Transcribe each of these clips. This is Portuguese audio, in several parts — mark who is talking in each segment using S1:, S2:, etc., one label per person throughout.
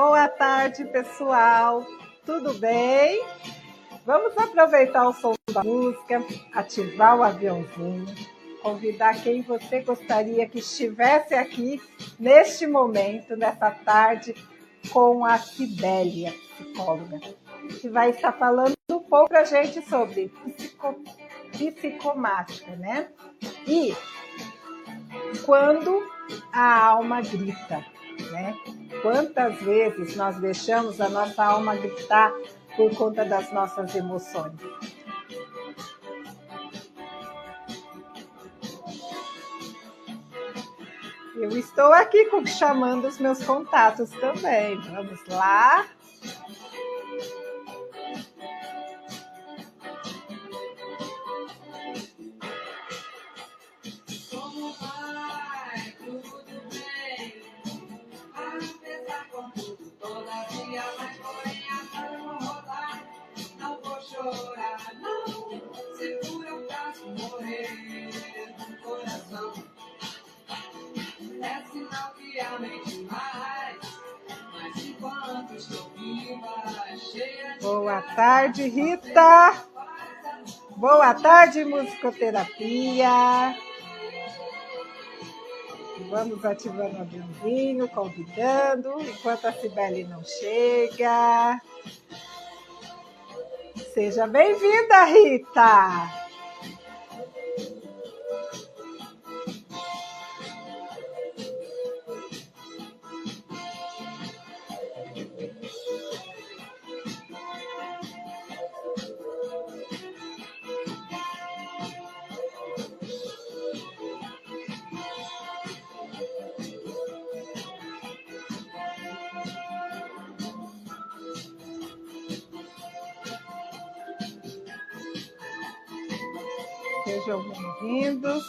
S1: Boa tarde, pessoal. Tudo bem? Vamos aproveitar o som da música, ativar o aviãozinho, convidar quem você gostaria que estivesse aqui neste momento, nessa tarde, com a Sibélia, psicóloga, que vai estar falando um pouco a gente sobre psico, psicomática, né? E quando a alma grita, né? Quantas vezes nós deixamos a nossa alma gritar por conta das nossas emoções? Eu estou aqui chamando os meus contatos também. Vamos lá. Tarde, Rita. Boa tarde, musicoterapia. Vamos ativando o aviãozinho, convidando, enquanto a Cibele não chega. Seja bem-vinda, Rita!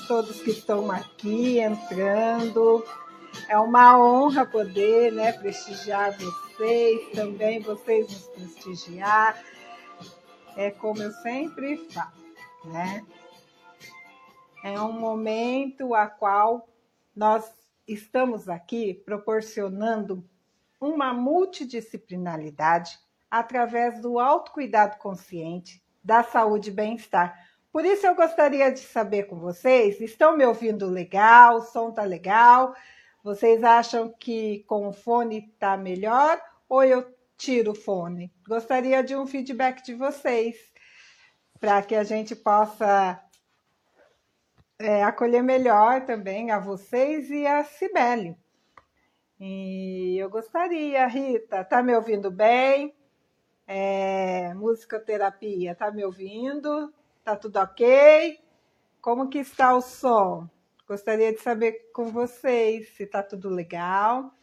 S1: Todos que estão aqui entrando. É uma honra poder né, prestigiar vocês, também vocês nos prestigiar. É como eu sempre falo, né? É um momento a qual nós estamos aqui proporcionando uma multidisciplinaridade através do autocuidado consciente, da saúde e bem-estar. Por isso eu gostaria de saber com vocês, estão me ouvindo legal? O som tá legal? Vocês acham que com o fone tá melhor ou eu tiro o fone? Gostaria de um feedback de vocês para que a gente possa é, acolher melhor também a vocês e a Cibele. E eu gostaria, Rita, tá me ouvindo bem? É, musicoterapia, tá me ouvindo? Tá tudo ok? Como que está o som? Gostaria de saber com vocês se tá tudo legal.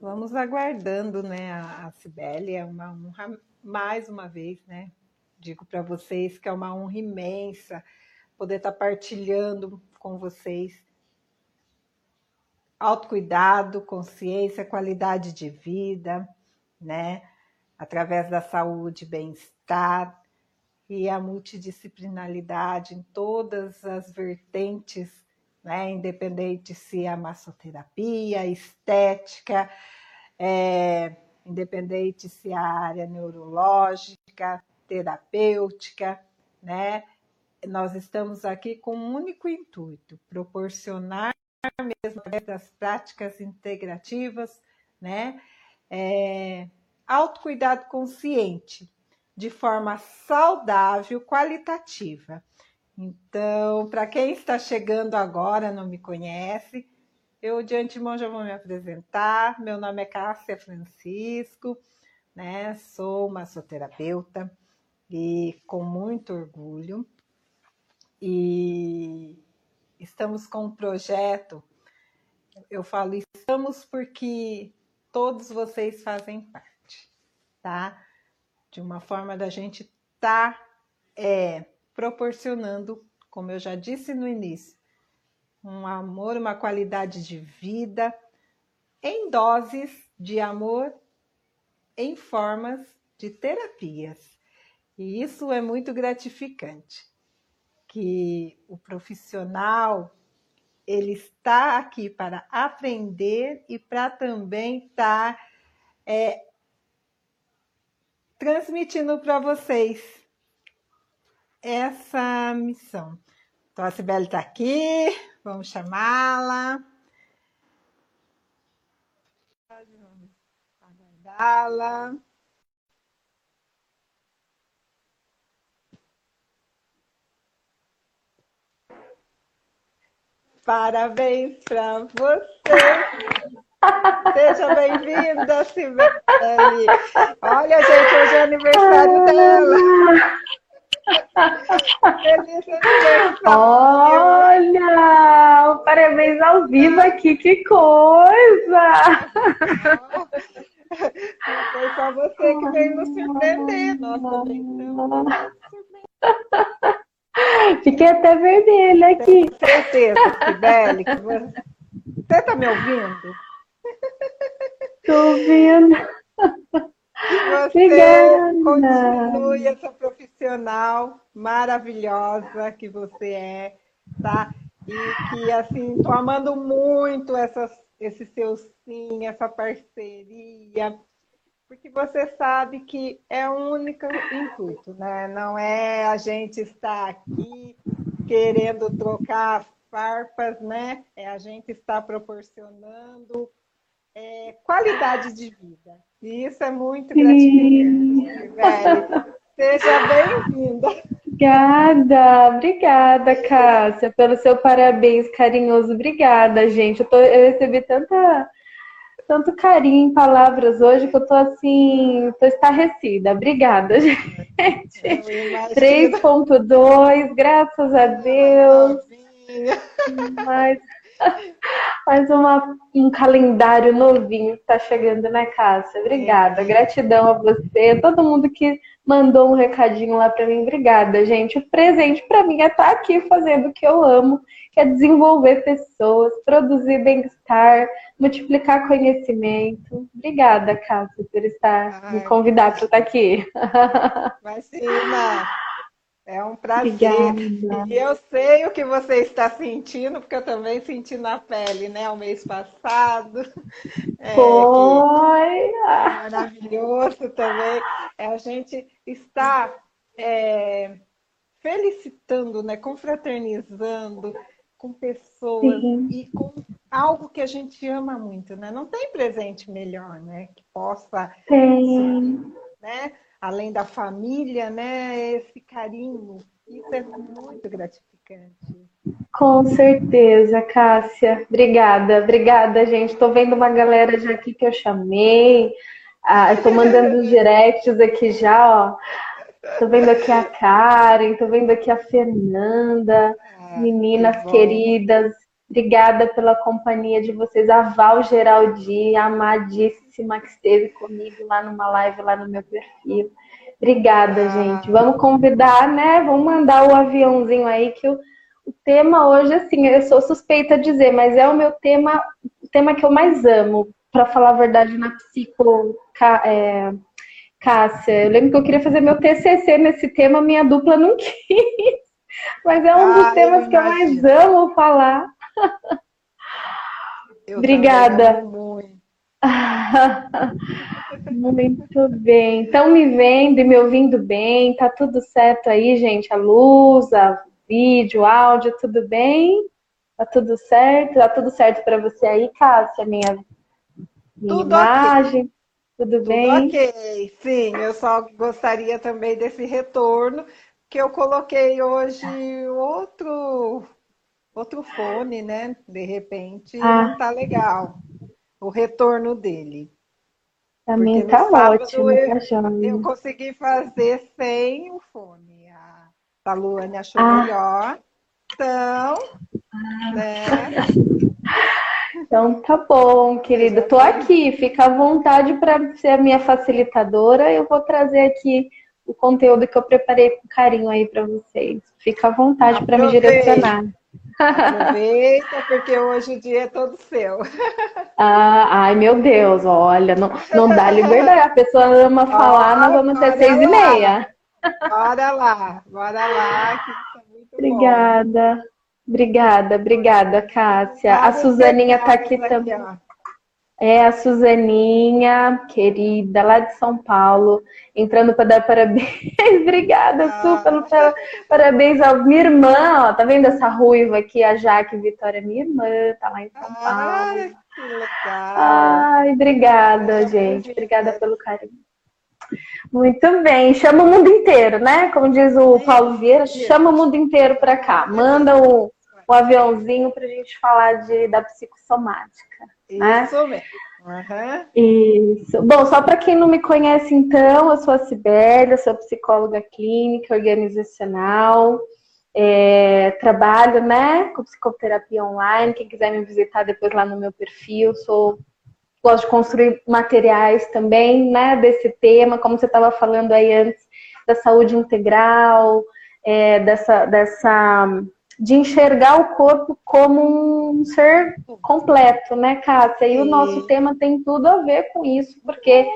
S1: Vamos aguardando, né, a, Cibele, é uma honra, mais uma vez, né, digo para vocês que é uma honra imensa poder estar partilhando com vocês autocuidado, consciência, qualidade de vida, né? Através da saúde, bem-estar e a multidisciplinaridade em todas as vertentes, né? Independente se é a massoterapia, estética, é, independente se é a área neurológica, terapêutica, né? Nós estamos aqui com um único intuito: proporcionar mesmo das práticas integrativas, né? É, autocuidado consciente, de forma saudável, qualitativa. Então, para quem está chegando agora, não me conhece, eu de antemão já vou me apresentar. Meu nome é Cássia Francisco, né? Sou massoterapeuta e com muito orgulho. E estamos com um projeto. Eu falo estamos porque todos vocês fazem parte, tá? De uma forma da gente tá, é, proporcionando, como eu já disse no início, um amor, uma qualidade de vida em doses de amor em formas de terapias. E isso é muito gratificante que o profissional ele está aqui para aprender e para também estar tá, é, transmitindo para vocês essa missão. Então a Sibeli está aqui, vamos chamá-la. Aguardá-la. Parabéns para você. Seja bem-vinda, Sibeli. Olha, gente, hoje é aniversário dela.
S2: Feliz aniversário. Olha, parabéns ao vivo aqui, que coisa!
S1: Foi só você que veio nos surpreender. Nossa, gente,
S2: Fiquei até vermelha aqui.
S1: Tenho certeza, Sibeli, que você... Você está me ouvindo?
S2: Estou ouvindo.
S1: Você continue essa profissional maravilhosa que você é, tá? E que, assim, estou amando muito essas, esse seu sim, essa parceria, porque você sabe que é o único intuito, né? Não é a gente estar aqui querendo trocar farpas, né? É a gente estar proporcionando é, qualidade de vida. E isso é muito gratificante, velho. Seja bem-vinda.
S2: Obrigada, obrigada, Cássia, pelo seu parabéns carinhoso. Obrigada, gente. Eu, tô, eu recebi tanta tanto carinho em palavras hoje que eu tô assim, tô estarrecida. Obrigada, gente. 3.2, graças a Deus. Mais, mais uma, um calendário novinho que tá chegando na casa. Obrigada. Gratidão a você, todo mundo que mandou um recadinho lá para mim. Obrigada, gente. O presente para mim é estar tá aqui fazendo o que eu amo, que é desenvolver pessoas, produzir bem-estar, multiplicar conhecimento. Obrigada, Cássia, por estar Ai, me convidar para estar aqui.
S1: Imagina! É um prazer. Obrigada. E eu sei o que você está sentindo, porque eu também senti na pele, né? O mês passado.
S2: É, Foi!
S1: maravilhoso também. É, a gente está é, felicitando, né? Confraternizando com pessoas Sim. e com algo que a gente ama muito, né? Não tem presente melhor, né? Que possa,
S2: Sim.
S1: né? Além da família, né? Esse carinho, isso é muito gratificante.
S2: Com certeza, Cássia. Obrigada, obrigada, gente. Estou vendo uma galera já aqui que eu chamei. Ah, Estou mandando os directs aqui já, ó. Tô vendo aqui a Karen, tô vendo aqui a Fernanda. Ah, meninas que queridas, obrigada pela companhia de vocês. A Val Geraldi, amadíssima, que esteve comigo lá numa live, lá no meu perfil. Obrigada, ah. gente. Vamos convidar, né? Vamos mandar o aviãozinho aí que o o tema hoje, assim, eu sou suspeita a dizer, mas é o meu tema, o tema que eu mais amo, para falar a verdade, na psico. É, Cássia, eu lembro que eu queria fazer meu TCC nesse tema, minha dupla não quis. Mas é um dos ah, temas que eu mais amo falar. Eu Obrigada. Muito. muito bem. Estão me vendo e me ouvindo bem? Tá tudo certo aí, gente? A luz, a vídeo, áudio, tudo bem? Tá tudo certo? Tá tudo certo para você aí, Cássia? Minha, minha imagem? Okay. Tudo, tudo bem?
S1: Ok, sim. Eu só gostaria também desse retorno que eu coloquei hoje outro outro fone, né? De repente ah. não tá legal o retorno dele.
S2: Também tá ótimo, eu,
S1: tá eu consegui fazer sem o fone. A, Luane achou ah. melhor. Então, ah. né?
S2: Então tá bom, querido. Tô aqui, fica à vontade para ser a minha facilitadora. Eu vou trazer aqui o conteúdo que eu preparei com carinho aí para vocês. Fica à vontade para me direcionar.
S1: Aproveita, porque hoje o dia é todo seu.
S2: Ah, ai, meu Deus, olha, não, não dá liberdade. A pessoa ama falar, nós vamos ter seis lá. e meia.
S1: Bora lá, bora lá, que isso é muito
S2: Obrigada. Bom. Obrigada, obrigada, Cássia. a Suzaninha está aqui também. É a Suzaninha, querida, lá de São Paulo, entrando para dar parabéns. Obrigada, ah. Su, pelo parabéns ao minha irmã, ó, tá vendo essa ruiva aqui, a Jaque Vitória, minha irmã, tá lá em São Paulo. Ai, que legal. Ai, obrigada, gente. Obrigada pelo carinho. Muito bem, chama o mundo inteiro, né? Como diz o Paulo Vieira, chama o mundo inteiro para cá. Manda o, o aviãozinho para a gente falar de, da psicossomática.
S1: Né? Isso mesmo. Uhum.
S2: Isso. Bom, só para quem não me conhece, então, eu sou a Sibélia, sou psicóloga clínica, organizacional, é, trabalho né, com psicoterapia online. Quem quiser me visitar depois lá no meu perfil, sou gosto de construir materiais também né, desse tema, como você estava falando aí antes, da saúde integral, é, dessa, dessa de enxergar o corpo como um ser completo, né, Cássia? E Sim. o nosso tema tem tudo a ver com isso, porque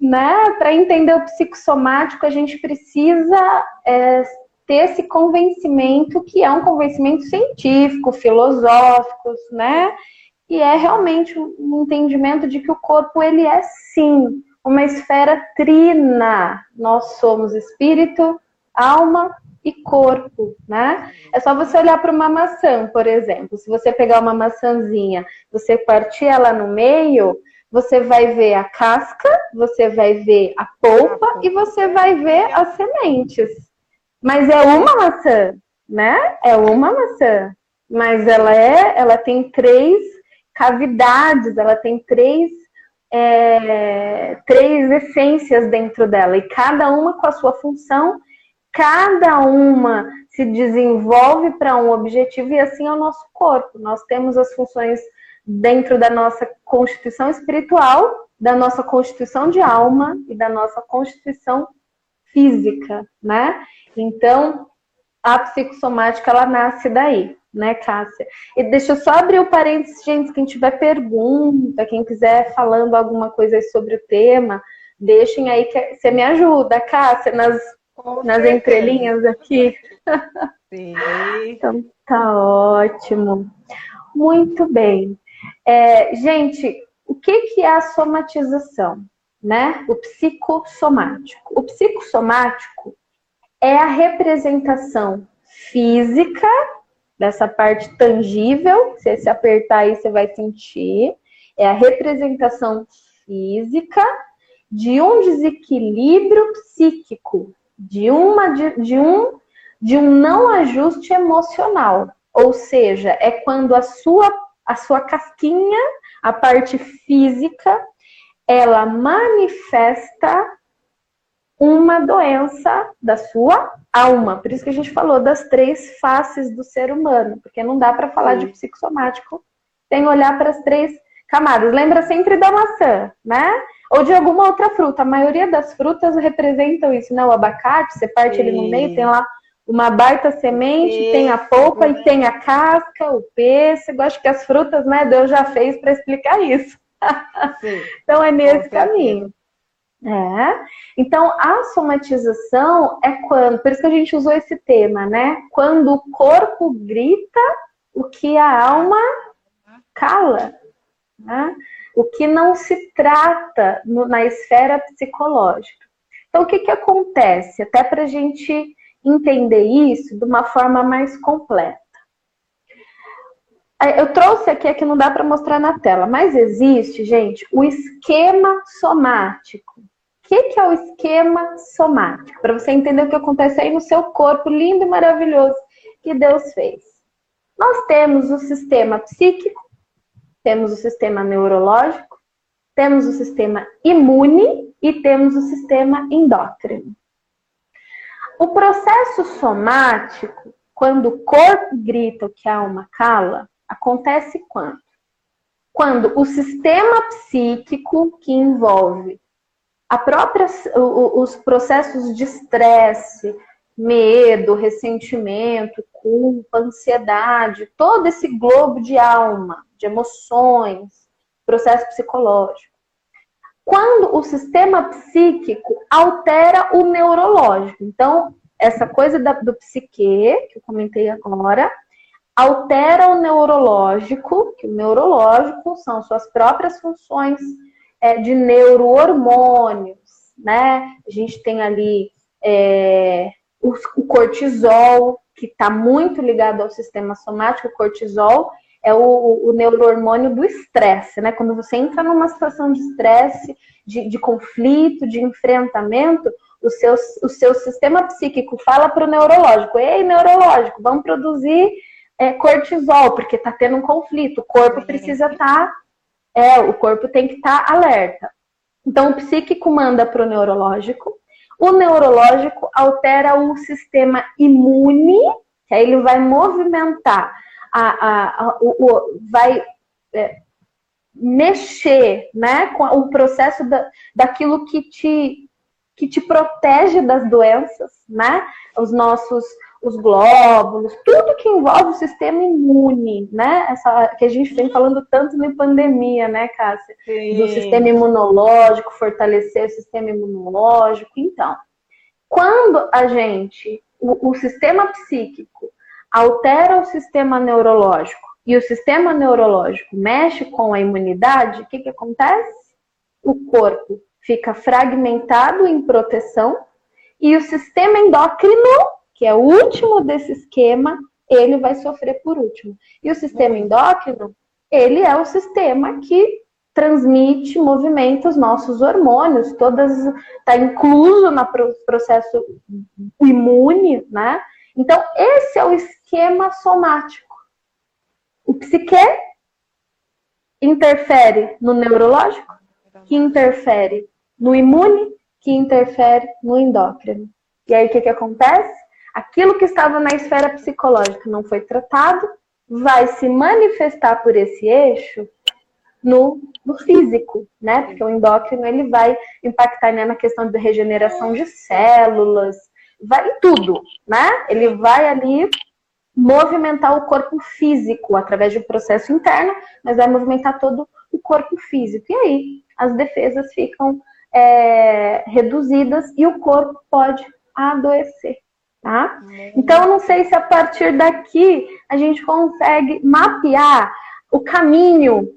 S2: né, para entender o psicossomático, a gente precisa é, ter esse convencimento que é um convencimento científico, filosófico, né? E é realmente um entendimento de que o corpo ele é sim uma esfera trina. Nós somos espírito, alma e corpo, né? É só você olhar para uma maçã, por exemplo. Se você pegar uma maçãzinha, você partir ela no meio, você vai ver a casca, você vai ver a polpa e você vai ver as sementes. Mas é uma maçã, né? É uma maçã. Mas ela é, ela tem três cavidades, ela tem três é, três essências dentro dela, e cada uma com a sua função cada uma se desenvolve para um objetivo e assim é o nosso corpo. Nós temos as funções dentro da nossa constituição espiritual, da nossa constituição de alma e da nossa constituição física, né? Então, a psicossomática ela nasce daí, né, Cássia? E deixa eu só abrir o parênteses, gente, quem tiver pergunta, quem quiser falando alguma coisa sobre o tema, deixem aí que você me ajuda, Cássia, nas com nas certeza. entrelinhas aqui. Sim. então tá ótimo. Muito bem. É, gente, o que, que é a somatização? Né? O psicossomático. O psicossomático é a representação física dessa parte tangível, se você apertar aí você vai sentir, é a representação física de um desequilíbrio psíquico, de, uma, de, de, um, de um não ajuste emocional. Ou seja, é quando a sua, a sua casquinha, a parte física, ela manifesta uma doença da sua alma. Por isso que a gente falou das três faces do ser humano, porque não dá para falar Sim. de psicossomático sem olhar para as três camadas. Lembra sempre da maçã, né? ou de alguma outra fruta. A maioria das frutas representam isso, né? O abacate, você parte Sim. ele no meio, tem lá Uma baita semente, tem a polpa e tem a casca, o pêssego. Acho que as frutas, né, Deus já fez para explicar isso. então é nesse caminho. É. Então, a somatização é quando, por isso que a gente usou esse tema, né? Quando o corpo grita o que a alma cala. Né? O que não se trata no, na esfera psicológica. Então, o que, que acontece? Até para a gente entender isso de uma forma mais completa. É, eu trouxe aqui, que não dá para mostrar na tela, mas existe, gente, o esquema somático. O que, que é o esquema somático? Para você entender o que acontece aí no seu corpo lindo e maravilhoso que Deus fez. Nós temos o sistema psíquico, temos o sistema neurológico, temos o sistema imune e temos o sistema endócrino. O processo somático, quando o corpo grita o que a alma cala, acontece quando? Quando o sistema psíquico que envolve a própria, os processos de estresse, medo, ressentimento, culpa, ansiedade, todo esse globo de alma, de emoções, processo psicológico. Quando o sistema psíquico altera o neurológico, então, essa coisa do psique, que eu comentei agora, altera o neurológico, que o neurológico são suas próprias funções é, de neurohormônios, né? A gente tem ali é, o, cortisol, que está muito ligado ao sistema somático, o cortisol é o, o neurohormônio do estresse, né? Quando você entra numa situação de estresse, de, de conflito, de enfrentamento, o seu, o seu sistema psíquico fala para o neurológico: ei, neurológico, vamos produzir é, cortisol, porque está tendo um conflito, o corpo precisa estar. Tá, é, o corpo tem que estar tá alerta. Então, o psíquico manda para o neurológico, o neurológico altera o sistema imune, que aí ele vai movimentar a, a, o, o, vai é, mexer né, com o processo da, daquilo que te, que te protege das doenças, né? Os nossos os glóbulos, tudo que envolve o sistema imune, né? Essa que a gente vem falando tanto na pandemia, né, Cássia? Sim. Do sistema imunológico, fortalecer o sistema imunológico. Então, quando a gente, o, o sistema psíquico altera o sistema neurológico e o sistema neurológico mexe com a imunidade, o que, que acontece? O corpo fica fragmentado em proteção e o sistema endócrino, que é o último desse esquema, ele vai sofrer por último. E o sistema endócrino, ele é o sistema que transmite, movimenta os nossos hormônios, todas está incluso no processo imune, né? Então, esse é o esquema somático. O psique interfere no neurológico, que interfere no imune, que interfere no endócrino. E aí o que, que acontece? Aquilo que estava na esfera psicológica não foi tratado, vai se manifestar por esse eixo no, no físico, né? Porque o endócrino ele vai impactar né, na questão de regeneração de células, vai em tudo, né? Ele vai ali movimentar o corpo físico através de um processo interno, mas vai movimentar todo o corpo físico. E aí as defesas ficam é, reduzidas e o corpo pode adoecer. Tá? Então, não sei se a partir daqui a gente consegue mapear o caminho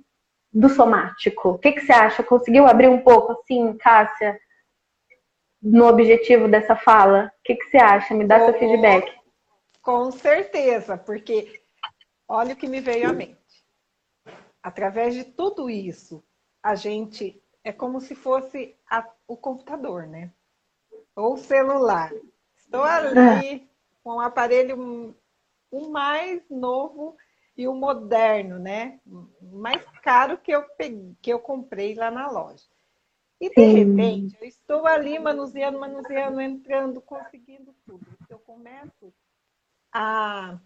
S2: do somático. O que, que você acha? Conseguiu abrir um pouco assim, Cássia? No objetivo dessa fala? O que, que você acha? Me dá oh, seu feedback.
S1: Com certeza, porque olha o que me veio à mente. Através de tudo isso, a gente é como se fosse a, o computador, né? Ou o celular. Estou ali é. com o aparelho o mais novo e o moderno, né? Mais caro que eu peguei, que eu comprei lá na loja. E de Sim. repente, eu estou ali manuseando, manuseando, entrando, conseguindo tudo. Eu começo a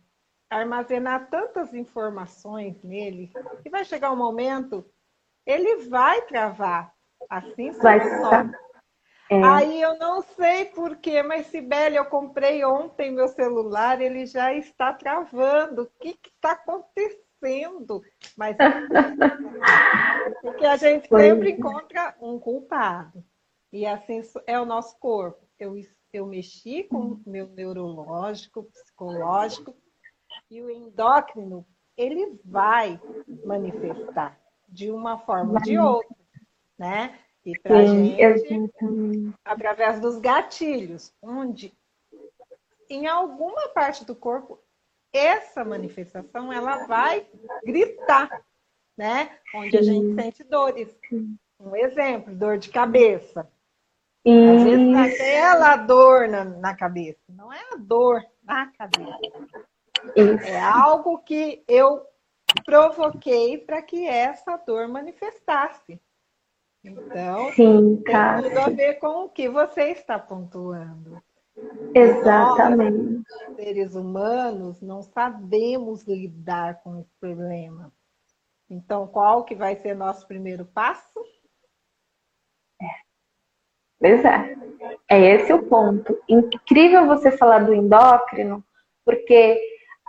S1: armazenar tantas informações nele que vai chegar um momento, ele vai travar. Assim
S2: vai
S1: É. Aí eu não sei porquê, mas Sibeli, eu comprei ontem meu celular, ele já está travando. O que está acontecendo? Mas porque a gente sempre encontra um culpado. E assim é o nosso corpo. Eu, eu mexi com o meu neurológico, psicológico, e o endócrino, ele vai manifestar de uma forma ou de outra, né? E para gente, exatamente. através dos gatilhos, onde em alguma parte do corpo essa manifestação ela vai gritar, né? Onde a gente sente dores. Um exemplo, dor de cabeça. Às vezes aquela dor na, na cabeça, não é a dor na cabeça. Isso. É algo que eu provoquei para que essa dor manifestasse. Então, Sim, tem tudo a ver com o que você está pontuando.
S2: Exatamente.
S1: Nós, seres humanos, não sabemos lidar com esse problema. Então, qual que vai ser nosso primeiro passo?
S2: É. Pois é. É esse o ponto. Incrível você falar do endócrino, porque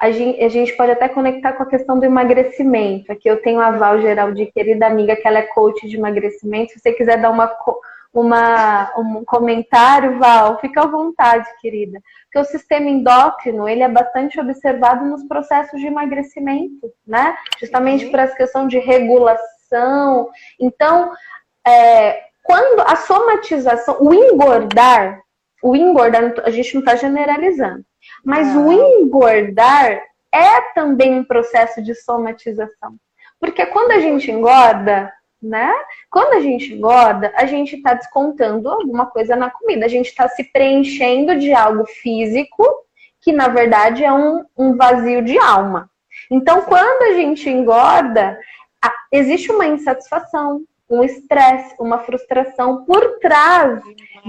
S2: a gente, a gente pode até conectar com a questão do emagrecimento. Aqui eu tenho a Val Geraldi, querida amiga, que ela é coach de emagrecimento. Se você quiser dar uma, uma, um comentário, Val, fica à vontade, querida. Porque o sistema endócrino, ele é bastante observado nos processos de emagrecimento, né? Justamente por essa questão de regulação. Então, é, quando a somatização, o engordar, o engordar, a gente não está generalizando, mas ah. o engordar é também um processo de somatização. Porque quando a gente engorda, né? Quando a gente engorda, a gente está descontando alguma coisa na comida, a gente está se preenchendo de algo físico que na verdade é um, um vazio de alma. Então, quando a gente engorda, existe uma insatisfação, um estresse, uma frustração por trás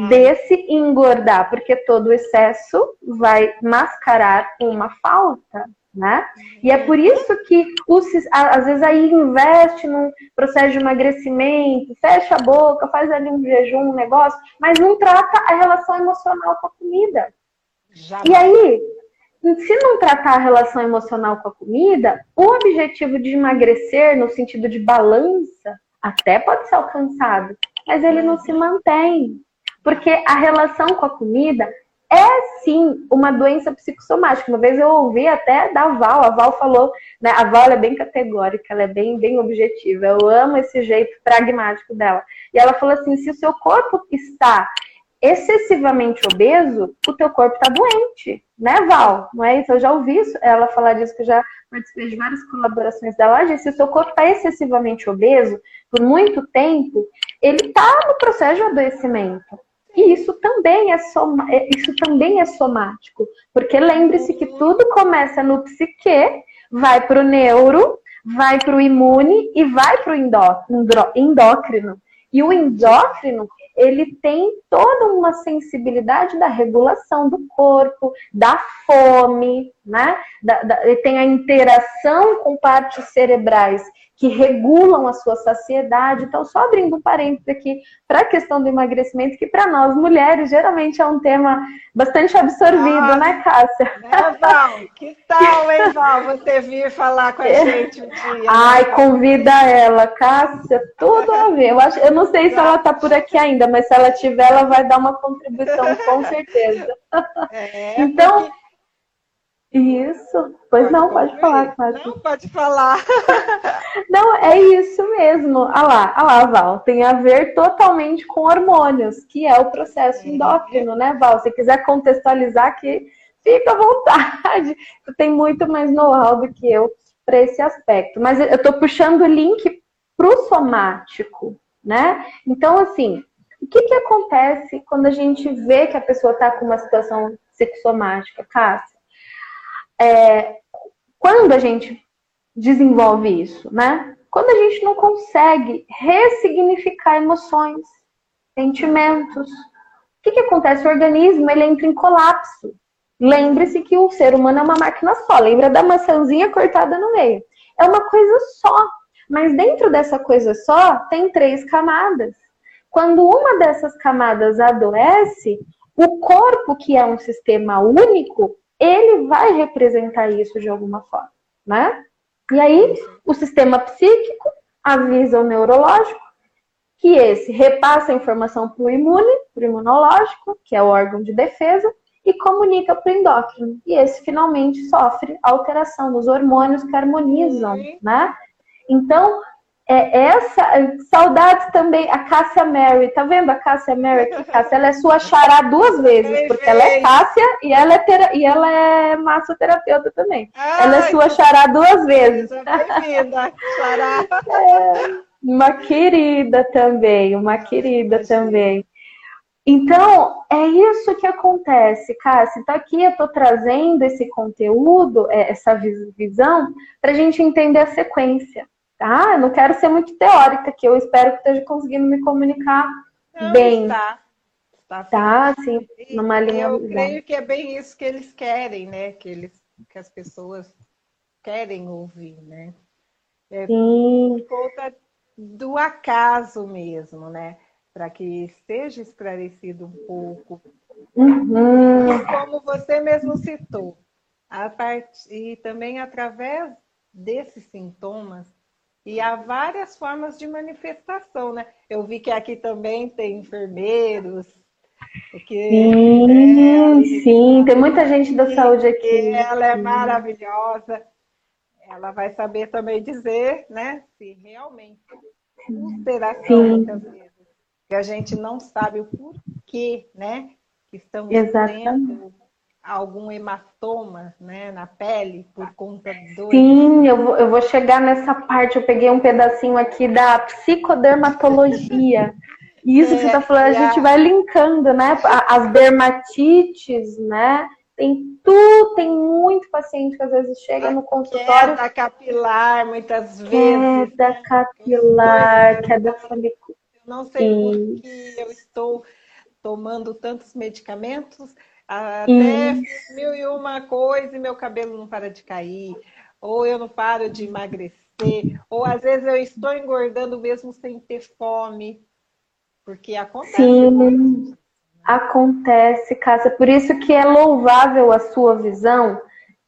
S2: desse engordar, porque todo excesso vai mascarar uma falta, né? E é por isso que os, às vezes aí investe num processo de emagrecimento, fecha a boca, faz ali um jejum, um negócio, mas não trata a relação emocional com a comida. E aí, se não tratar a relação emocional com a comida, o objetivo de emagrecer no sentido de balança até pode ser alcançado, mas ele não se mantém. Porque a relação com a comida é sim uma doença psicossomática. Uma vez eu ouvi até da Val, a Val falou, né? A Val é bem categórica, ela é bem, bem objetiva. Eu amo esse jeito pragmático dela. E ela falou assim: se o seu corpo está excessivamente obeso, o teu corpo está doente, né, Val? Não é isso? Eu já ouvi ela falar disso, que eu já participei de várias colaborações. Ela disse, se o seu corpo está excessivamente obeso por muito tempo, ele está no processo de adoecimento. E isso também é, soma, é, isso também é somático, porque lembre-se que tudo começa no psique, vai para o neuro, vai para o imune e vai para o endócrino. E o endócrino, ele tem toda uma sensibilidade da regulação do corpo, da fome, né? Da, da, ele tem a interação com partes cerebrais que regulam a sua saciedade. Então, só abrindo um parênteses aqui para a questão do emagrecimento, que para nós mulheres geralmente é um tema bastante absorvido, ah, né, Cássia?
S1: Né, Val? Que tal, hein, Val, você vir falar com a é. gente um dia?
S2: Ai, né? convida ela, Cássia, tudo a ver. Eu, acho, eu não sei se ela está por aqui ainda, mas se ela tiver, ela vai dar uma contribuição, com certeza. É, então. Porque isso. Pois pode não, pode falar,
S1: pode. Não, pode falar.
S2: não, é isso mesmo. Olha lá, olha lá, Val. Tem a ver totalmente com hormônios, que é o processo endócrino, né, Val? Se quiser contextualizar aqui, fica à vontade. Tu tem muito mais know-how do que eu para esse aspecto. Mas eu estou puxando o link para o somático, né? Então, assim, o que, que acontece quando a gente vê que a pessoa está com uma situação psicossomática, Cássia? É, quando a gente desenvolve isso, né? Quando a gente não consegue ressignificar emoções, sentimentos, o que, que acontece? O organismo ele entra em colapso. Lembre-se que o ser humano é uma máquina só. Lembra da maçãzinha cortada no meio? É uma coisa só. Mas dentro dessa coisa só tem três camadas. Quando uma dessas camadas adoece, o corpo, que é um sistema único, ele vai representar isso de alguma forma, né? E aí, o sistema psíquico avisa o neurológico que esse repassa a informação para o imune, para o imunológico, que é o órgão de defesa, e comunica para o endócrino. E esse finalmente sofre alteração nos hormônios que harmonizam, né? Então, é essa saudades também a Cássia Mary, tá vendo a Cássia Mary aqui, Cássia? Ela é sua xará duas vezes, porque ela é Cássia e ela é tera... e ela é massoterapeuta também. Ai, ela é sua xará duas vezes. Bem-vinda, xará. É, uma querida também, uma querida também. Então, é isso que acontece, Cássia. Então, aqui eu estou trazendo esse conteúdo, é, essa visão, para a gente entender a sequência, tá? Eu não quero ser muito teórica, que eu espero que esteja conseguindo me comunicar não, bem. Tá,
S1: tá, tá assim, numa linha. Eu creio que é bem isso que eles querem, né? Que, eles, que as pessoas querem ouvir, né? É Sim. por conta do acaso mesmo, né? para que seja esclarecido um pouco. Uhum. E como você mesmo citou, a part... e também através desses sintomas, e há várias formas de manifestação, né? Eu vi que aqui também tem enfermeiros.
S2: Porque, sim, é, sim, tem muita gente da saúde aqui.
S1: Ela é maravilhosa. Ela vai saber também dizer, né, se realmente ulceração muitas vezes que a gente não sabe o porquê, né? Que estamos Exatamente. tendo algum hematoma né, na pele por conta do.
S2: Sim, eu vou, eu vou chegar nessa parte. Eu peguei um pedacinho aqui da psicodermatologia. Isso é, que você está falando, a gente vai linkando, né? As dermatites, né? Tem tudo, tem muito paciente que às vezes chega no consultório.
S1: Queda capilar, muitas vezes.
S2: Queda capilar, queda folicular
S1: não sei por que eu estou tomando tantos medicamentos, até mil e uma coisa e meu cabelo não para de cair, ou eu não paro de emagrecer, ou às vezes eu estou engordando mesmo sem ter fome, porque acontece. Sim,
S2: acontece, Cássia. Por isso que é louvável a sua visão,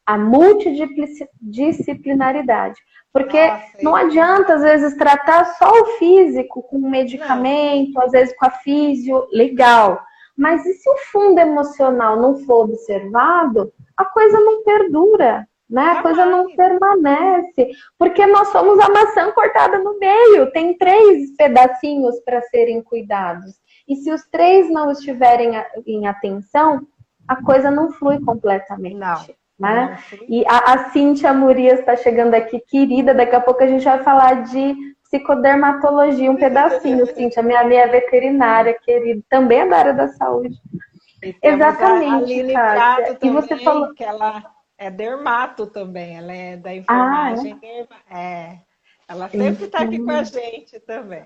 S2: a multidisciplinaridade. Porque Nossa, não adianta, às vezes, tratar só o físico com medicamento, não. às vezes com a físio, legal. Mas e se o fundo emocional não for observado, a coisa não perdura, né? A coisa não permanece. Porque nós somos a maçã cortada no meio, tem três pedacinhos para serem cuidados. E se os três não estiverem em atenção, a coisa não flui completamente. Não. Né? E a, a Cíntia Murias está chegando aqui, querida. Daqui a pouco a gente vai falar de psicodermatologia, um pedacinho, Cíntia. Minha minha é veterinária, querida, também é da área da saúde. Exatamente,
S1: cara. E você falou que ela é dermato também, ela é da enfermagem. Ah, é? é? Ela sempre está aqui com a gente também.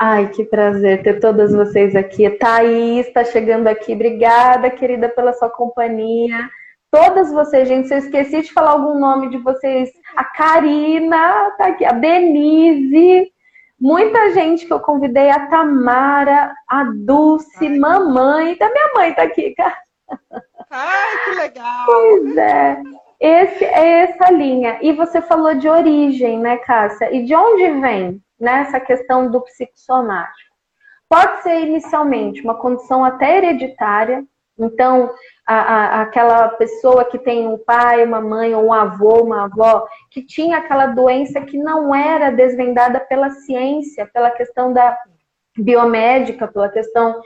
S2: Ai, que prazer ter todas vocês aqui. Thaís está chegando aqui. Obrigada, querida, pela sua companhia. Todas vocês, gente, se eu esqueci de falar algum nome de vocês, a Karina tá aqui, a Denise, muita gente que eu convidei, a Tamara, a Dulce, Ai, mamãe, da minha mãe tá aqui, cara.
S1: Ai, que legal!
S2: Pois é. Esse é essa linha. E você falou de origem, né, Cássia? E de onde vem né, essa questão do psicossomático? Pode ser inicialmente uma condição até hereditária, então a, a, aquela pessoa que tem um pai, uma mãe, um avô, uma avó, que tinha aquela doença que não era desvendada pela ciência, pela questão da biomédica, pela questão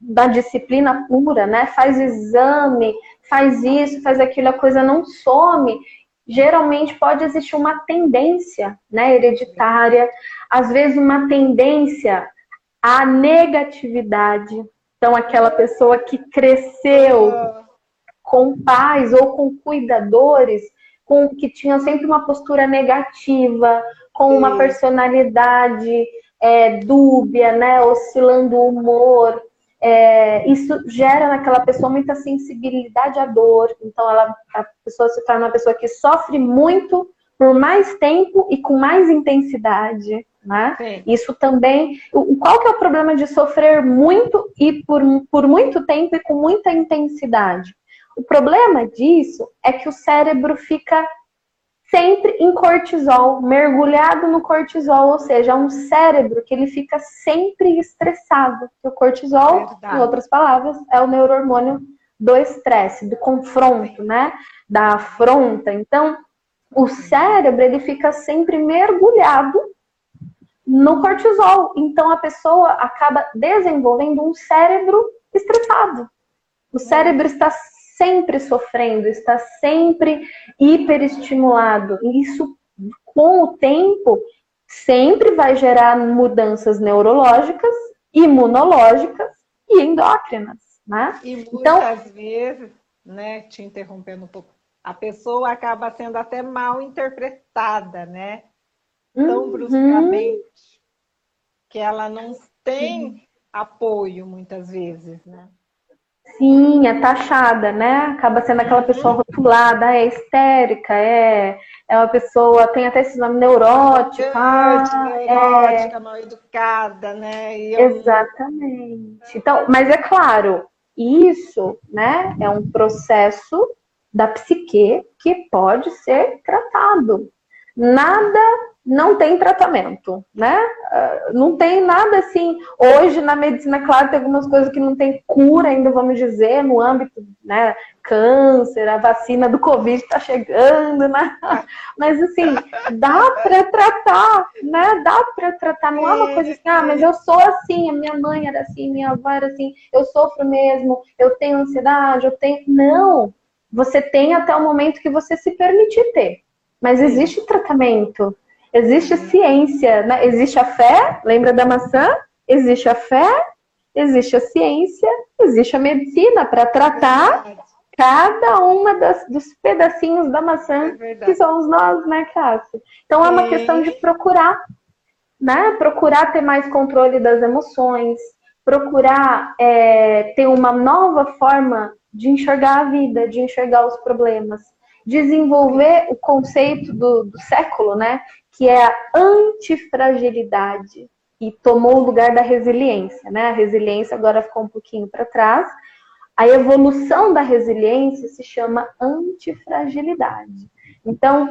S2: da disciplina pura, né? Faz exame, faz isso, faz aquilo, a coisa não some. Geralmente pode existir uma tendência, né, hereditária, às vezes uma tendência à negatividade, então, aquela pessoa que cresceu com pais ou com cuidadores com que tinham sempre uma postura negativa, com uma personalidade é, dúbia, né, oscilando o humor. É, isso gera naquela pessoa muita sensibilidade à dor. Então, ela, a pessoa se torna uma pessoa que sofre muito por mais tempo e com mais intensidade. Né? Sim. Isso também. Qual que é o problema de sofrer muito e por, por muito tempo e com muita intensidade? O problema disso é que o cérebro fica sempre em cortisol, mergulhado no cortisol, ou seja, é um cérebro que ele fica sempre estressado. O cortisol, em outras palavras, é o neurohormônio do estresse, do confronto, né? Da afronta. Então, o cérebro ele fica sempre mergulhado no cortisol. Então a pessoa acaba desenvolvendo um cérebro estressado. O cérebro está sempre sofrendo, está sempre hiperestimulado. E isso, com o tempo, sempre vai gerar mudanças neurológicas, imunológicas e endócrinas. Né?
S1: E muitas então, vezes, né, te interrompendo um pouco, a pessoa acaba sendo até mal interpretada, né? Tão uhum. bruscamente, que ela não tem apoio muitas vezes, né?
S2: Sim, é taxada, né? Acaba sendo aquela pessoa uhum. rotulada, é histérica, é, é uma pessoa, tem até esse nome neurótica.
S1: Neurótica, é... mal educada, né?
S2: Eu... Exatamente. Então, mas é claro, isso, né, é um processo da psique que pode ser tratado. Nada não tem tratamento, né? Ah, não tem nada assim. Hoje na medicina, claro, tem algumas coisas que não tem cura ainda, vamos dizer, no âmbito, né? Câncer, a vacina do Covid está chegando, né? Mas assim, dá para tratar, né? Dá para tratar. Não é uma coisa assim, ah, mas eu sou assim, a minha mãe era assim, minha avó era assim, eu sofro mesmo, eu tenho ansiedade, eu tenho. Não! Você tem até o momento que você se permitir ter. Mas existe tratamento Existe ciência, né? existe a fé, lembra da maçã? Existe a fé, existe a ciência, existe a medicina para tratar é cada uma das, dos pedacinhos da maçã é que somos nós, né, Cássia? Então é uma questão de procurar, né? Procurar ter mais controle das emoções, procurar é, ter uma nova forma de enxergar a vida, de enxergar os problemas, desenvolver o conceito do, do século, né? Que é a antifragilidade e tomou o lugar da resiliência, né? A resiliência agora ficou um pouquinho para trás. A evolução da resiliência se chama antifragilidade. Então,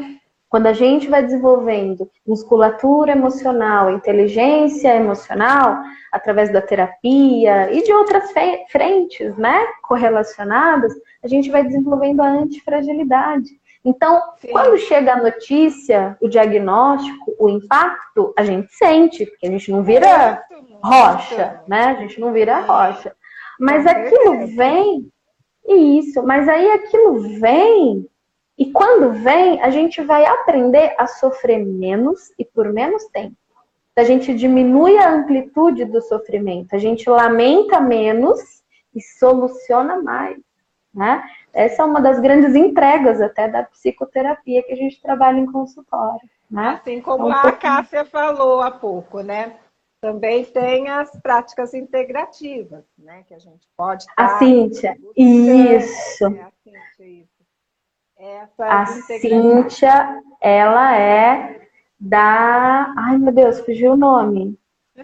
S2: quando a gente vai desenvolvendo musculatura emocional, inteligência emocional, através da terapia e de outras frentes, né, correlacionadas, a gente vai desenvolvendo a antifragilidade. Então, Sim. quando chega a notícia, o diagnóstico, o impacto, a gente sente, porque a gente não vira rocha, né? A gente não vira rocha. Mas aquilo vem, isso, mas aí aquilo vem, e quando vem, a gente vai aprender a sofrer menos e por menos tempo. A gente diminui a amplitude do sofrimento, a gente lamenta menos e soluciona mais, né? Essa é uma das grandes entregas até da psicoterapia que a gente trabalha em consultório. Né?
S1: Assim como então, a Cássia falou há pouco, né? Também tem as práticas integrativas, né? Que a gente pode.
S2: A Cíntia, isso. É a Cíntia, isso. Essa a Cíntia, ela é da. Ai, meu Deus, fugiu o nome.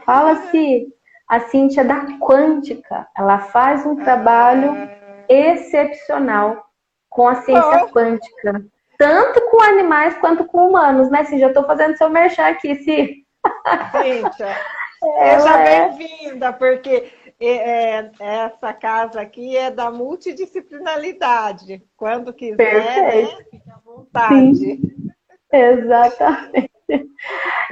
S2: Fala-se. A Cíntia é da Quântica. Ela faz um trabalho. Excepcional com a ciência oh. quântica. Tanto com animais quanto com humanos, né? Se já estou fazendo seu merchan aqui,
S1: Si. Cíntia, seja é... bem-vinda, porque é, é, essa casa aqui é da multidisciplinaridade. Quando quiser, né? fique à vontade. Sim.
S2: Exatamente.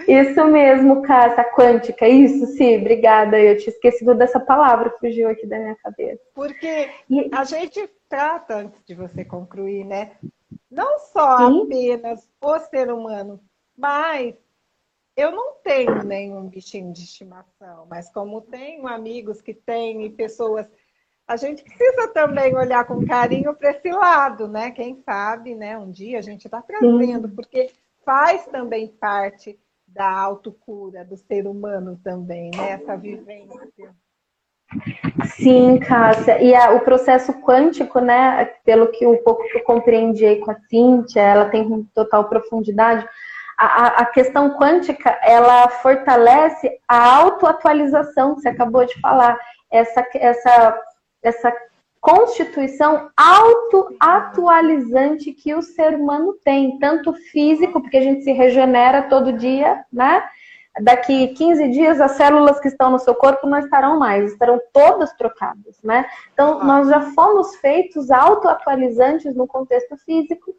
S2: Isso mesmo, Cássia, quântica, isso, sim, obrigada. Eu tinha esquecido dessa palavra, fugiu aqui da minha cabeça.
S1: Porque e... a gente trata, antes de você concluir, né? Não só sim. apenas o ser humano, mas eu não tenho nenhum bichinho de estimação, mas como tenho amigos que têm e pessoas. A gente precisa também olhar com carinho para esse lado, né? Quem sabe, né? Um dia a gente está trazendo, sim. porque faz também parte da autocura do ser humano também, né? Essa vivência.
S2: Sim, Cássia. E a, o processo quântico, né? Pelo que um pouco que eu compreendi aí com a Cíntia, ela tem total profundidade. a, a questão quântica, ela fortalece a autoatualização, que você acabou de falar. Essa, essa, essa constituição autoatualizante que o ser humano tem, tanto físico, porque a gente se regenera todo dia, né? Daqui 15 dias, as células que estão no seu corpo não estarão mais, estarão todas trocadas, né? Então, nós já fomos feitos autoatualizantes no contexto físico,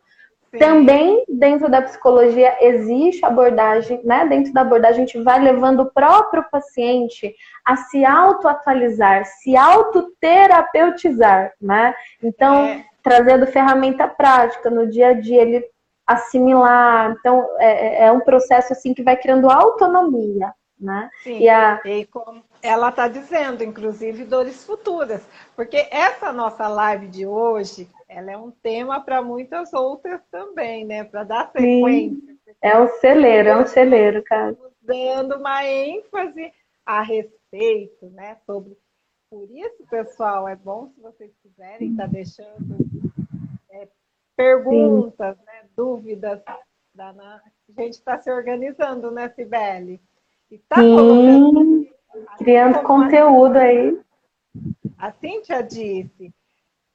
S2: Sim. Também dentro da psicologia existe abordagem, né? Dentro da abordagem a gente vai levando o próprio paciente a se autoatualizar, se autoterapeutizar, né? Então, é. trazendo ferramenta prática no dia a dia, ele assimilar. Então, é, é, é um processo assim que vai criando autonomia, né?
S1: Sim. E, a... e como ela está dizendo, inclusive, dores futuras. Porque essa nossa live de hoje, ela é um tema para muitas outras também, né? Para dar sequência. Sim.
S2: É um celeiro, é um celeiro, cara.
S1: Dando uma ênfase a respeito, né? Sobre. Por isso, pessoal, é bom se vocês quiserem estar tá deixando é, perguntas, né? dúvidas. Da. A gente está se organizando, né, Sibeli?
S2: E tá colocando... Criando conteúdo aí.
S1: A Cíntia disse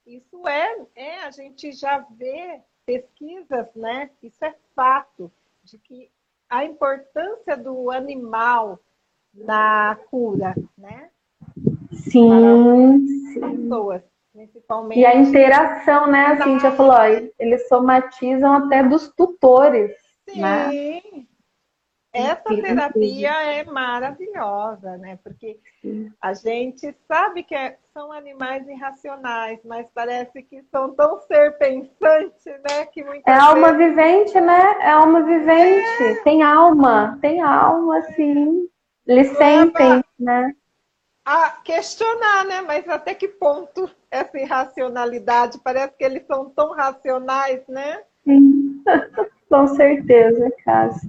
S1: isso é, é, a gente já vê pesquisas, né? Isso é fato, de que a importância do animal na cura, né?
S2: Sim, pessoas, principalmente. E a interação, né? A Cintia falou, ó, eles somatizam até dos tutores. Sim. Né?
S1: Essa terapia é maravilhosa, né? Porque a gente sabe que é, são animais irracionais, mas parece que são tão ser pensante, né? Que
S2: é alma vezes... vivente, né? É alma vivente. É. Tem alma, tem alma, sim. Eles sentem, né?
S1: A questionar, né? Mas até que ponto essa irracionalidade? Parece que eles são tão racionais, né?
S2: Sim. Com certeza, Cássio.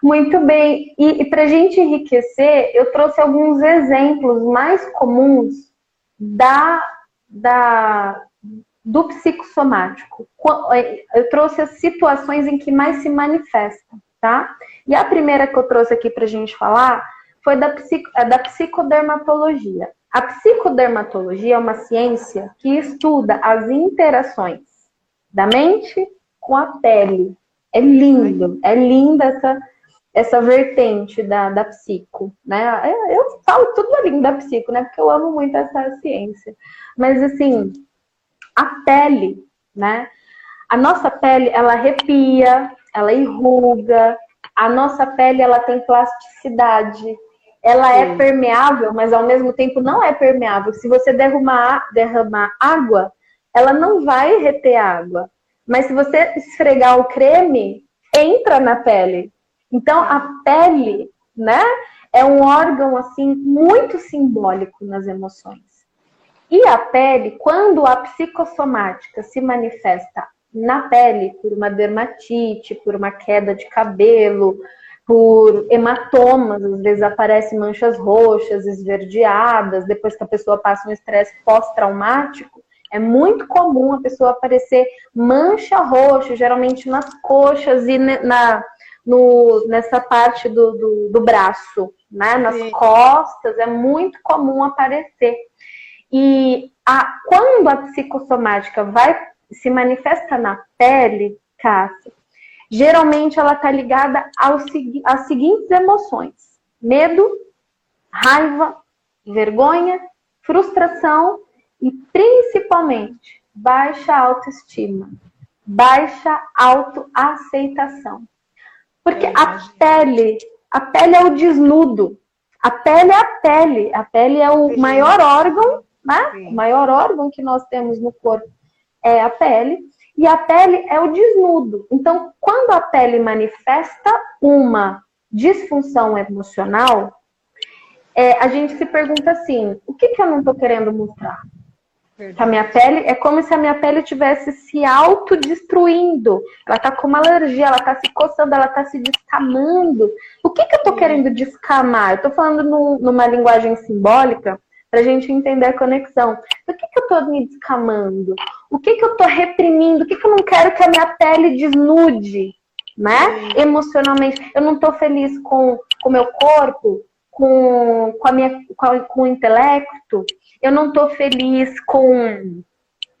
S2: Muito bem. E, e para a gente enriquecer, eu trouxe alguns exemplos mais comuns da, da, do psicossomático. Eu trouxe as situações em que mais se manifesta, tá? E a primeira que eu trouxe aqui para a gente falar foi da, psico, da psicodermatologia. A psicodermatologia é uma ciência que estuda as interações da mente com a pele. É lindo, é linda essa, essa vertente da, da psico, né? Eu, falo tudo ali da psico, né? Porque eu amo muito essa ciência. Mas, assim, a pele, né? A nossa pele, ela arrepia, ela enruga, a nossa pele, ela tem plasticidade, ela é Sim. é permeável, mas ao mesmo tempo não é permeável. Se você derramar, derramar água, ela não vai reter água. Mas se você esfregar o creme, entra na pele. Então, a pele, né, é um órgão assim muito simbólico nas emoções. E a pele, quando a psicossomática se manifesta na pele por uma dermatite, por uma queda de cabelo, por hematomas, às vezes aparecem manchas roxas, esverdeadas, depois que a pessoa passa um estresse pós-traumático, é muito comum a pessoa aparecer mancha roxa, geralmente nas coxas e na, no, nessa parte do, do, do braço, né? Nas Sim. costas, é muito comum aparecer. E a, quando a psicossomática vai se manifesta na pele, Cássia, geralmente ela está ligada aos, às seguintes emoções: medo, raiva, vergonha, frustração e principalmente baixa autoestima, baixa autoaceitação. Porque a pele, a pele é o desnudo. A pele é a pele. A pele é o maior órgão, né? O maior órgão que nós temos no corpo é a pele. E a pele é o desnudo. Então, quando a pele manifesta uma disfunção emocional, é, a gente se pergunta assim: o que, que eu não estou querendo mostrar? Verdade. A minha pele é como se a minha pele estivesse se autodestruindo. Ela tá com uma alergia, ela tá se coçando, ela tá se descamando. O que, que eu tô querendo descamar? Eu tô falando no, numa linguagem simbólica para a gente entender a conexão. O que, que eu tô me descamando? O que, que eu tô reprimindo? O que, que eu não quero que a minha pele desnude? né? Emocionalmente. Eu não estou feliz com o meu corpo, com, com, a minha, com, com o intelecto, eu não estou feliz com,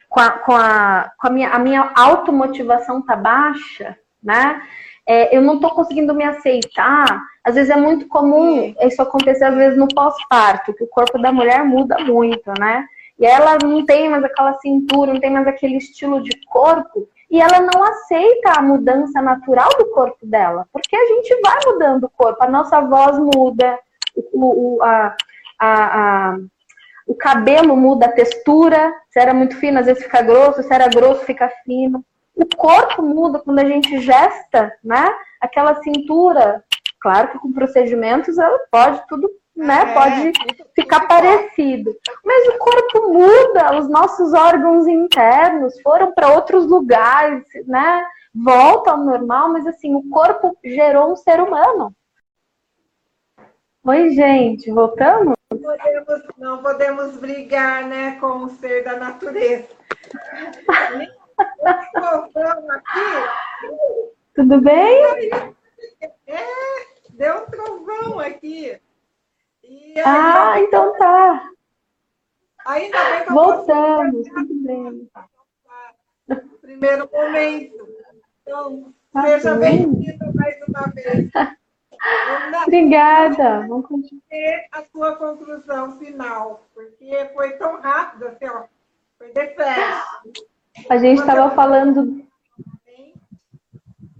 S2: com, a, com, a, com a, minha, a minha automotivação tá baixa, né? É, eu não estou conseguindo me aceitar. Às vezes é muito comum isso acontecer, às vezes, no pós-parto, que o corpo da mulher muda muito, né? E ela não tem mais aquela cintura, não tem mais aquele estilo de corpo, e ela não aceita a mudança natural do corpo dela, porque a gente vai mudando o corpo, a nossa voz muda, o, o, a, a, a, o cabelo muda a textura, se era muito fino, às vezes fica grosso, se era grosso, fica fino. O corpo muda quando a gente gesta, né? Aquela cintura, claro que com procedimentos ela pode tudo, né? É, pode ficar parecido. Mas o corpo muda, os nossos órgãos internos foram para outros lugares, né? Volta ao normal, mas assim, o corpo gerou um ser humano. Oi, gente, voltamos?
S1: Podemos, não podemos brigar né, com o ser da natureza. aqui.
S2: Tudo bem?
S1: É, deu um trovão aqui.
S2: Aí, ah, então tá.
S1: Ainda bem que eu
S2: Voltamos, tudo bem.
S1: Primeiro momento. Então, tá seja bem-vindo mais uma vez.
S2: Obrigada. Vamos continuar.
S1: a sua conclusão final, porque foi tão rápido, assim, ó, foi de flash.
S2: A gente estava falando.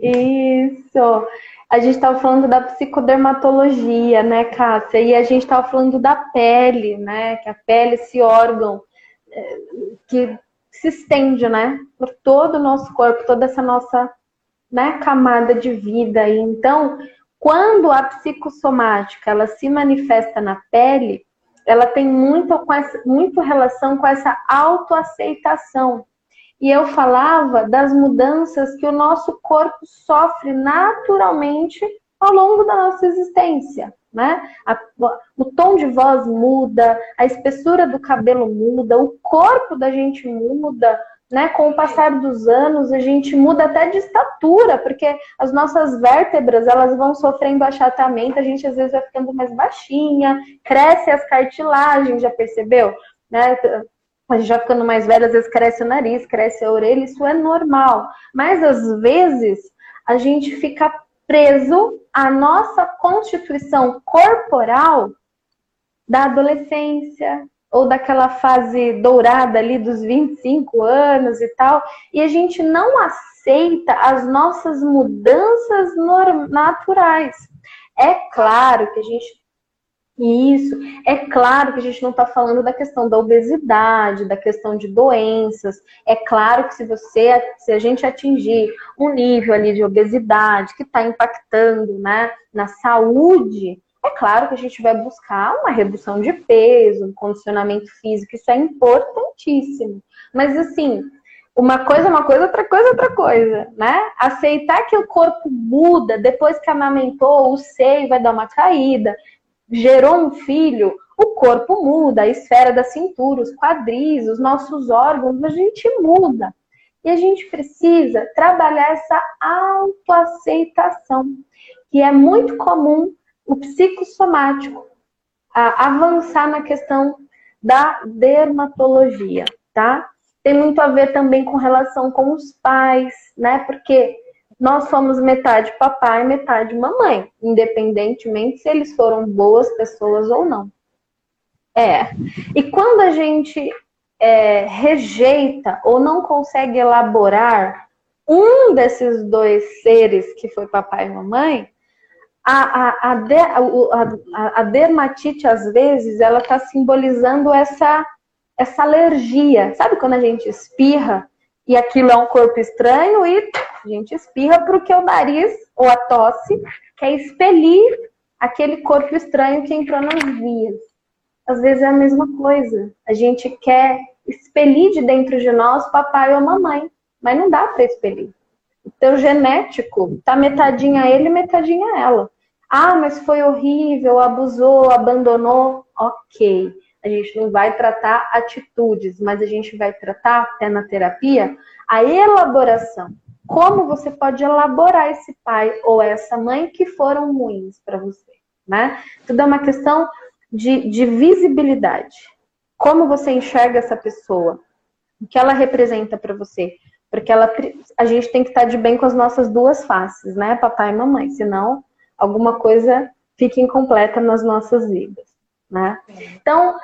S2: Isso. A gente estava falando da psicodermatologia, né, Cássia? E a gente estava falando da pele, né? Que a pele, esse órgão é, que se estende, né? Por todo o nosso corpo, toda essa nossa né, camada de vida. E então, quando a psicossomática ela se manifesta na pele, ela tem muito, com essa, muito relação com essa autoaceitação. E eu falava das mudanças que o nosso corpo sofre naturalmente ao longo da nossa existência. Né? A, o tom de voz muda, a espessura do cabelo muda, o corpo da gente muda, né, com o passar dos anos, a gente muda até de estatura, porque as nossas vértebras, elas vão sofrendo achatamento, a gente às vezes vai ficando mais baixinha, cresce as cartilagens, já percebeu? Né? A gente vai ficando mais velha, às vezes cresce o nariz, cresce a orelha, isso é normal. Mas às vezes a gente fica preso à nossa constituição corporal da adolescência, ou daquela fase dourada ali dos 25 anos e tal, e a gente não aceita as nossas mudanças naturais. É claro que a gente isso. É claro que a gente não está falando da questão da obesidade, da questão de doenças. É claro que se você, se a gente atingir um nível ali de obesidade que está impactando né, na saúde, é claro que a gente vai buscar uma redução de peso, um condicionamento físico, isso é importantíssimo. Mas assim, uma coisa é uma coisa, outra coisa é outra coisa, né? Aceitar que o corpo muda depois que amamentou, o seio vai dar uma caída, gerou um filho, o corpo muda, a esfera da cintura, os quadris, os nossos órgãos, a gente muda. E a gente precisa trabalhar essa autoaceitação, que é muito comum o psicossomático, a avançar na questão da dermatologia, tá? Tem muito a ver também com relação com os pais, né? Porque nós somos metade papai metade mamãe, independentemente se eles foram boas pessoas ou não. É. E quando a gente é, rejeita ou não consegue elaborar um desses dois seres que foi papai e mamãe, a, a, a, de, a, a dermatite, às vezes, ela está simbolizando essa, essa alergia. Sabe quando a gente espirra e aquilo é um corpo estranho e a gente espirra porque o nariz ou a tosse quer expelir aquele corpo estranho que entrou nas vias. Às vezes é a mesma coisa. A gente quer expelir de dentro de nós papai ou mamãe, mas não dá para expelir. O teu genético tá metadinha ele, metadinha ela. Ah, mas foi horrível, abusou, abandonou. Ok. A gente não vai tratar atitudes, mas a gente vai tratar, até na terapia, a elaboração. como você pode elaborar esse pai ou essa mãe que foram ruins para você, né? Tudo é uma questão de, de visibilidade. Como você enxerga essa pessoa? O que ela representa para você? Porque ela, a gente tem que estar de bem com as nossas duas faces, né? Papai e mamãe. Senão, alguma coisa fica incompleta nas nossas vidas, né? Então,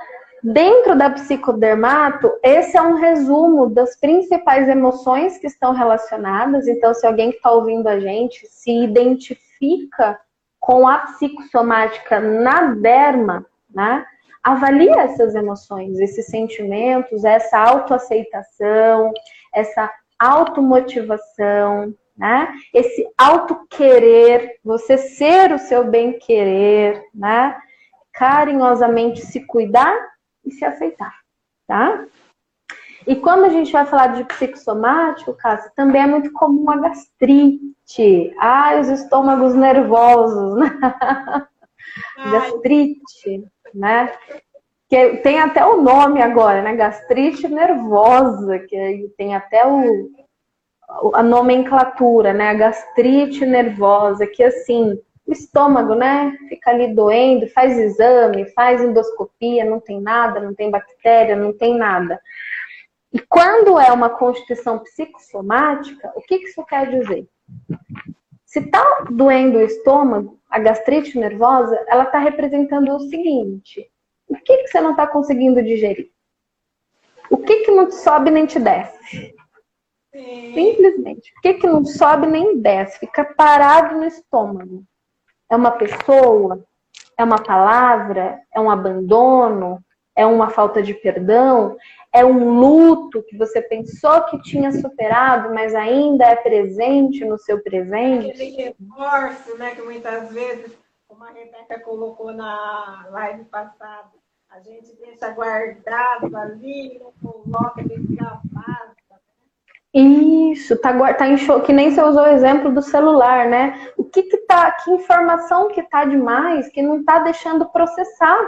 S2: Dentro da psicodermato, esse é um resumo das principais emoções que estão relacionadas. Então, se alguém que está ouvindo a gente se identifica com a psicossomática na derma, né? Avalie essas emoções, esses sentimentos, essa autoaceitação, essa automotivação, né? Esse autoquerer, você ser o seu bem-querer, né? Carinhosamente se cuidar e se aceitar, tá? E quando a gente vai falar de psicossomático, Cássia, também é muito comum a gastrite. Ah, os estômagos nervosos, né? gastrite, né? Que tem até o nome agora, né? Gastrite nervosa, que tem até o, a nomenclatura, né? A gastrite nervosa, que assim, o estômago, né? Fica ali doendo, faz exame, faz endoscopia, não tem nada, não tem bactéria, não tem nada. E quando é uma constituição psicossomática, o que isso quer dizer? Se está doendo o estômago, a gastrite nervosa, ela está representando o seguinte: o que, que você não está conseguindo digerir? O que, que não sobe nem te desce? Simplesmente. O que, que não sobe nem desce? Fica parado no estômago. É uma pessoa? É uma palavra? É um abandono? É uma falta de perdão? É um luto que você pensou que tinha superado, mas ainda é presente no seu presente?
S1: Aquele remorso, né, que muitas vezes, como a Rebeca colocou na live passada, a gente deixa guardado ali, não coloca, deixa.
S2: Isso, tá, tá em show, que nem você usou o exemplo do celular, né? O que que tá, que informação que tá demais, que não tá deixando processar,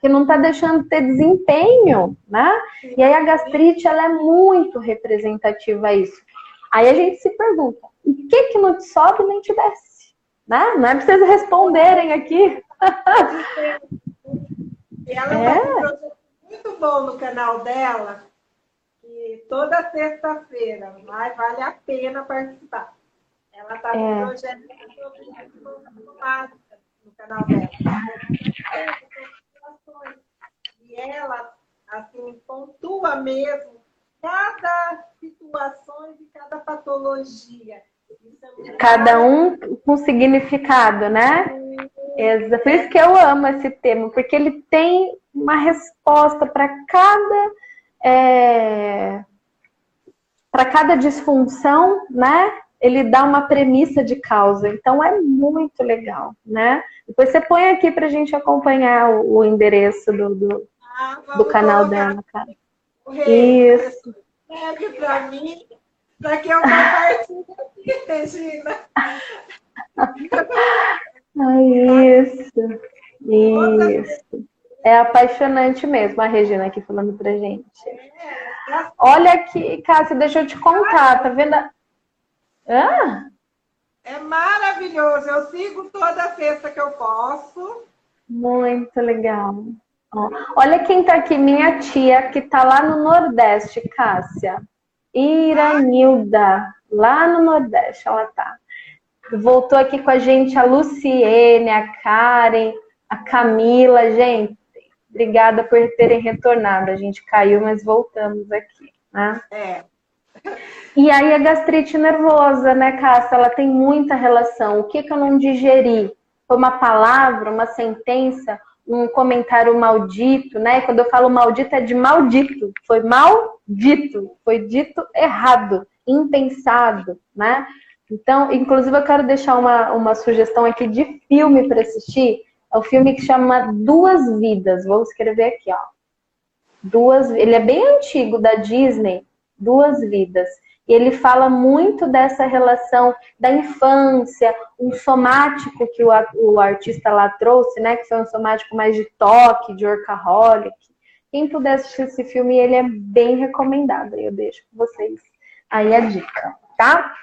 S2: que não tá deixando ter desempenho, né? E aí a gastrite, ela é muito representativa a isso. Aí a gente se pergunta, o que que não te sobe nem te desce? Né? Não é vocês responderem aqui.
S1: E ela é. tá um muito bom no canal dela, toda sexta-feira, mas vale a pena participar. Ela está com é. um projeto no canal dela. E ela, assim, pontua mesmo cada situação de cada patologia.
S2: É cada um com significado, né? Por isso que eu amo esse tema, porque ele tem uma resposta para cada é, para cada disfunção, né? Ele dá uma premissa de causa. Então é muito legal, né? Depois você põe aqui para a gente acompanhar o, o endereço do, do, ah, do canal dela, cara. Isso.
S1: Escreve para mim, para que eu compartilhe aqui, Regina.
S2: isso. Isso. É apaixonante mesmo a Regina aqui falando pra gente. Olha aqui, Cássia, deixa eu te contar, tá vendo?
S1: Ah? É maravilhoso, eu sigo toda sexta que eu posso.
S2: Muito legal. Olha quem tá aqui, minha tia, que tá lá no Nordeste, Cássia. Iranilda, lá no Nordeste ela tá. Voltou aqui com a gente a Luciene, a Karen, a Camila, gente. Obrigada por terem retornado. A gente caiu, mas voltamos aqui. Né?
S1: É.
S2: E aí a gastrite nervosa, né, Cássia? Ela tem muita relação. O que, que eu não digeri? Foi uma palavra, uma sentença, um comentário maldito, né? Quando eu falo maldito é de maldito. Foi maldito, foi dito errado, impensado, né? Então, inclusive eu quero deixar uma, uma sugestão aqui de filme para assistir é um filme que chama Duas Vidas. Vou escrever aqui, ó. Duas, ele é bem antigo da Disney, Duas Vidas. E ele fala muito dessa relação da infância, um somático que o, o artista lá trouxe, né? Que foi um somático mais de toque, de workaholic. Quem puder assistir esse filme, ele é bem recomendado. Eu deixo com vocês aí a dica, tá?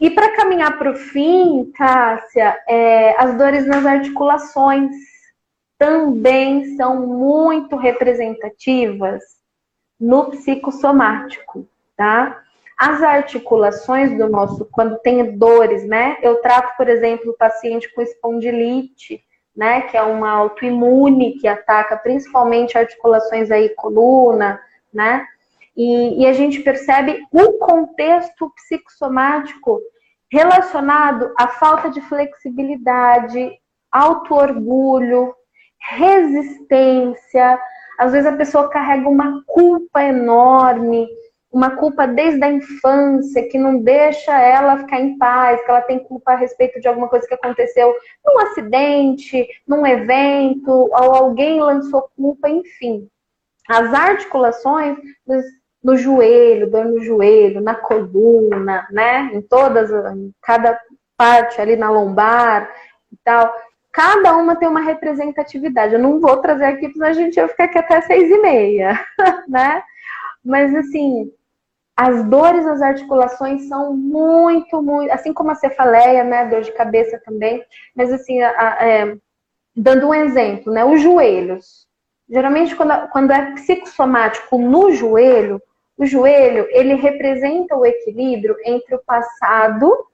S2: E para caminhar para o fim, Cássia, é, as dores nas articulações também são muito representativas no psicossomático, tá? As articulações do nosso, quando tem dores, né? Eu trato, por exemplo, o paciente com espondilite, né? Que é uma autoimune que ataca principalmente articulações aí, coluna, né? E, e a gente percebe um contexto psicossomático relacionado à falta de flexibilidade, auto-orgulho, resistência. Às vezes a pessoa carrega uma culpa enorme, uma culpa desde a infância que não deixa ela ficar em paz, que ela tem culpa a respeito de alguma coisa que aconteceu num acidente, num evento, ou alguém lançou culpa, enfim. As articulações no joelho, dor no joelho, na coluna, né? Em todas, em cada parte ali na lombar e tal. Cada uma tem uma representatividade. Eu não vou trazer aqui, porque a gente vai ficar aqui até seis e meia, né? Mas assim, as dores nas articulações são muito, muito, assim como a cefaleia, né, dor de cabeça também, mas assim, a, a, é, dando um exemplo, né, os joelhos. Geralmente, quando, quando é psicossomático no joelho, o joelho, ele representa o equilíbrio entre o passado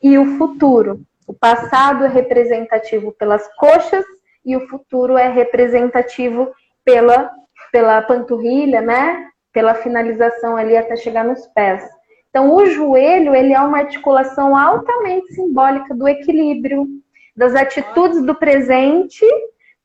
S2: e o futuro. O passado é representativo pelas coxas e o futuro é representativo pela, pela panturrilha, né? pela finalização ali até chegar nos pés. Então, o joelho, ele é uma articulação altamente simbólica do equilíbrio, das atitudes do presente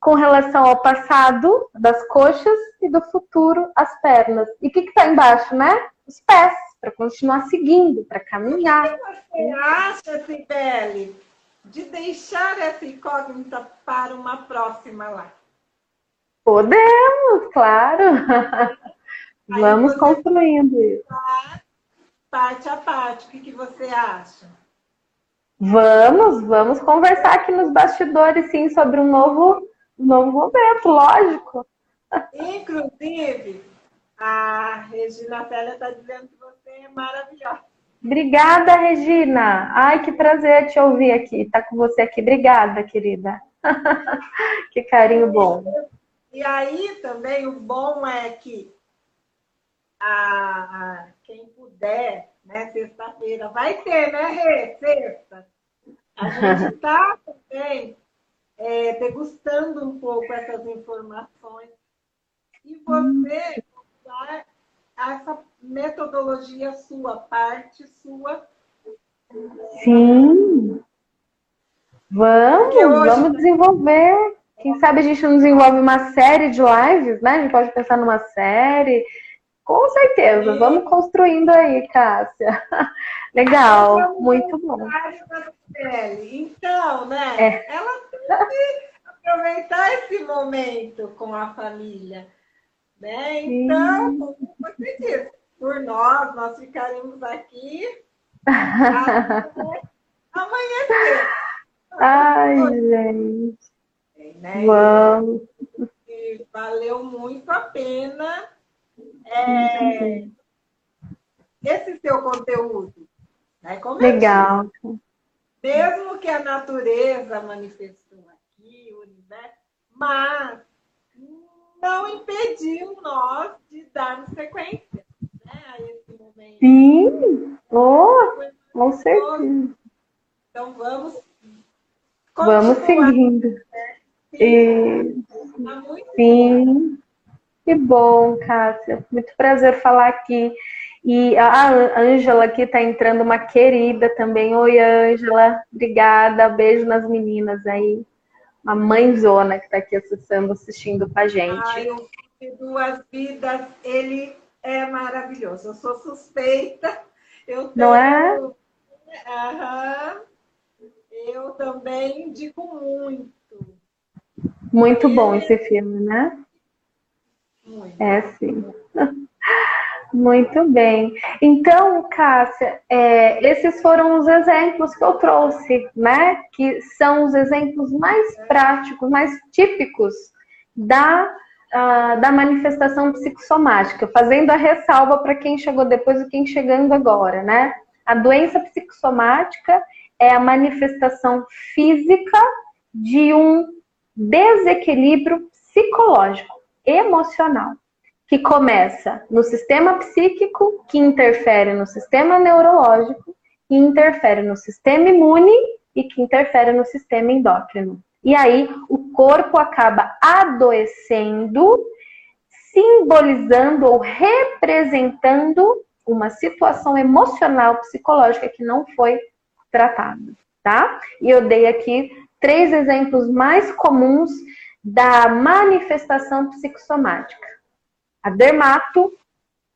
S2: com relação ao passado, das coxas, e do futuro, as pernas. E o que está embaixo, né? Os pés, para continuar seguindo, para caminhar.
S1: O que você acha, Cibele, de deixar essa incógnita para uma próxima lá?
S2: Podemos, claro. Vamos construindo isso.
S1: Parte a parte, o que, que você acha?
S2: Vamos, vamos conversar aqui nos bastidores, sim, sobre um novo, novo momento, lógico.
S1: Inclusive, a Regina Célia está dizendo que você é maravilhosa.
S2: Obrigada, Regina. Ai, que prazer te ouvir aqui, estar tá com você aqui. Obrigada, querida. que carinho bom.
S1: E aí também o bom é que a, a quem puder, né, sexta-feira, vai ter, né, Rê? Sexta. A gente está também é, degustando um pouco essas informações. E você usar essa metodologia sua, parte sua.
S2: Sim. Vamos, hoje... vamos desenvolver. Quem sabe a gente não desenvolve uma série de lives, né? A gente pode pensar numa série com certeza, Sim. vamos construindo aí, Cássia. Legal, muito bom.
S1: Então, né? É. Ela aproveitar esse momento com a família. Né? Então, como você disse, por nós, nós ficaremos aqui amanhã.
S2: Ai, gente. Né? Vamos.
S1: E valeu muito a pena é, esse seu conteúdo. Né? Como
S2: Legal.
S1: Mesmo que a natureza manifestou aqui, o universo, mas não impediu nós de darmos sequência né, a esse momento.
S2: Sim, oh, com certeza.
S1: Então vamos
S2: Vamos seguindo. Né? Sim. Tá Sim. Que bom, Cássia. Muito prazer falar aqui. E a Ângela aqui está entrando, uma querida também. Oi, Ângela. Obrigada. Beijo nas meninas aí. Uma mãezona que está aqui acessando, assistindo com a gente.
S1: Ai, o Duas Vidas, ele é maravilhoso. Eu sou suspeita. Eu tenho...
S2: Não é?
S1: Uhum. Eu também indico muito.
S2: Muito bom esse filme, né? Muito. É, sim. Muito bem. Então, Cássia, é, esses foram os exemplos que eu trouxe, né? Que são os exemplos mais práticos, mais típicos da, uh, da manifestação psicossomática, fazendo a ressalva para quem chegou depois e quem chegando agora, né? A doença psicossomática é a manifestação física de um desequilíbrio psicológico, emocional, que começa no sistema psíquico, que interfere no sistema neurológico, que interfere no sistema imune e que interfere no sistema endócrino. E aí o corpo acaba adoecendo, simbolizando ou representando uma situação emocional, psicológica que não foi tratada, tá? E eu dei aqui três exemplos mais comuns da manifestação psicossomática. A dermato,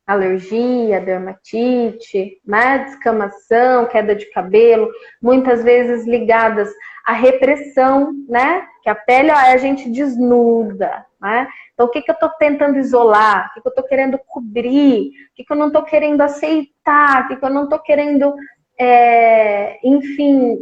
S2: alergia, dermatite, né, descamação, queda de cabelo, muitas vezes ligadas à repressão, né? Que a pele ó, a gente desnuda, né? Então, o que, que eu estou tentando isolar? O que, que eu estou querendo cobrir? O que, que eu não estou querendo aceitar? O que, que eu não estou querendo, é, enfim,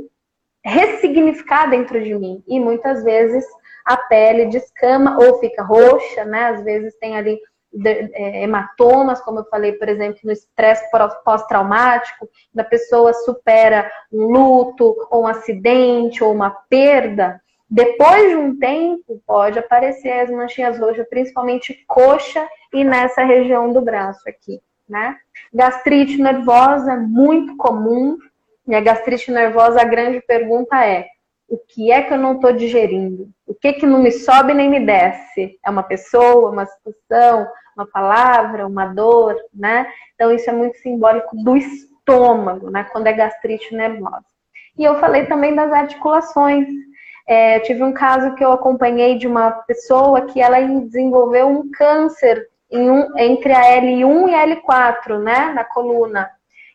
S2: ressignificar dentro de mim? E muitas vezes a pele descama ou fica roxa, né? Às vezes tem ali é, hematomas, como eu falei, por exemplo, no estresse pós-traumático, da pessoa supera um luto, ou um acidente, ou uma perda, depois de um tempo, pode aparecer as manchinhas roxas, principalmente coxa e nessa região do braço aqui, né? Gastrite nervosa, muito comum. E a gastrite nervosa, a grande pergunta é: o que é que eu não estou digerindo? O que que não me sobe nem me desce? É uma pessoa, uma situação, uma palavra, uma dor, né? Então isso é muito simbólico do estômago, né? Quando é gastrite nervosa. E eu falei também das articulações. É, eu tive um caso que eu acompanhei de uma pessoa que ela desenvolveu um câncer um, entre a L1 e a L4, né? Na coluna.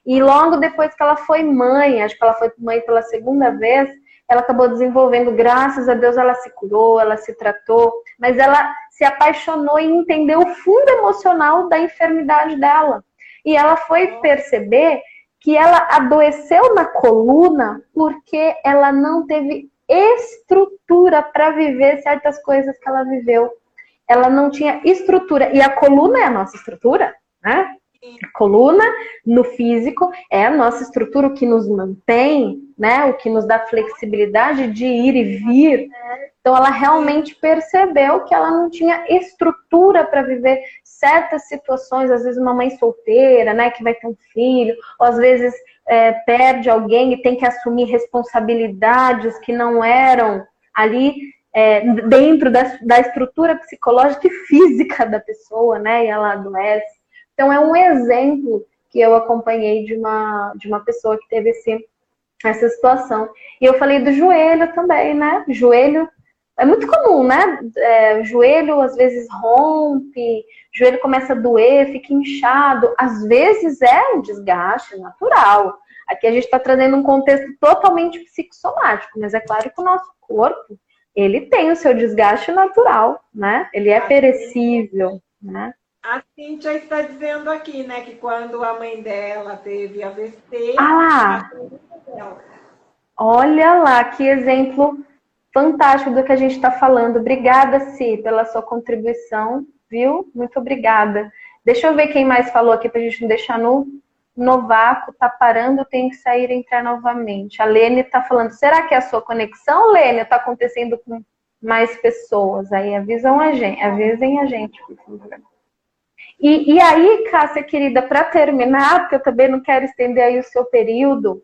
S2: E logo depois que ela foi mãe, acho que ela foi mãe pela segunda vez, ela acabou desenvolvendo, graças a Deus ela se curou, ela se tratou, mas ela se apaixonou e entendeu o fundo emocional da enfermidade dela. E ela foi perceber que ela adoeceu na coluna porque ela não teve estrutura para viver certas coisas que ela viveu. Ela não tinha estrutura. E a coluna é a nossa estrutura, né? Coluna no físico é a nossa estrutura, que nos mantém, né? O que nos dá flexibilidade de ir e vir. Então ela realmente percebeu que ela não tinha estrutura para viver certas situações, às vezes uma mãe solteira, né, que vai ter um filho, ou às vezes é, perde alguém e tem que assumir responsabilidades que não eram ali é, dentro da, da estrutura psicológica e física da pessoa, né? E ela adoece. Então, é um exemplo que eu acompanhei de uma, de uma pessoa que teve esse, essa situação. E eu falei do joelho também, né? Joelho é muito comum, né? É, joelho às vezes rompe, joelho começa a doer, fica inchado. Às vezes é um desgaste natural. Aqui a gente está trazendo um contexto totalmente psicossomático, mas é claro que o nosso corpo ele tem o seu desgaste natural, né? Ele é perecível, né?
S1: A Cíntia está dizendo aqui, né, que quando a mãe dela teve AVC.
S2: Ah lá! Olha lá, que exemplo fantástico do que a gente está falando. Obrigada, Si, pela sua contribuição, viu? Muito obrigada. Deixa eu ver quem mais falou aqui para a gente não deixar no, no vácuo. Tá parando, tem que sair e entrar novamente. A Lene está falando, será que é a sua conexão, Lene, está acontecendo com mais pessoas? Aí avisam a gente, avisem a gente, por favor. E, e aí, Cássia, querida, para terminar, porque eu também não quero estender aí o seu período,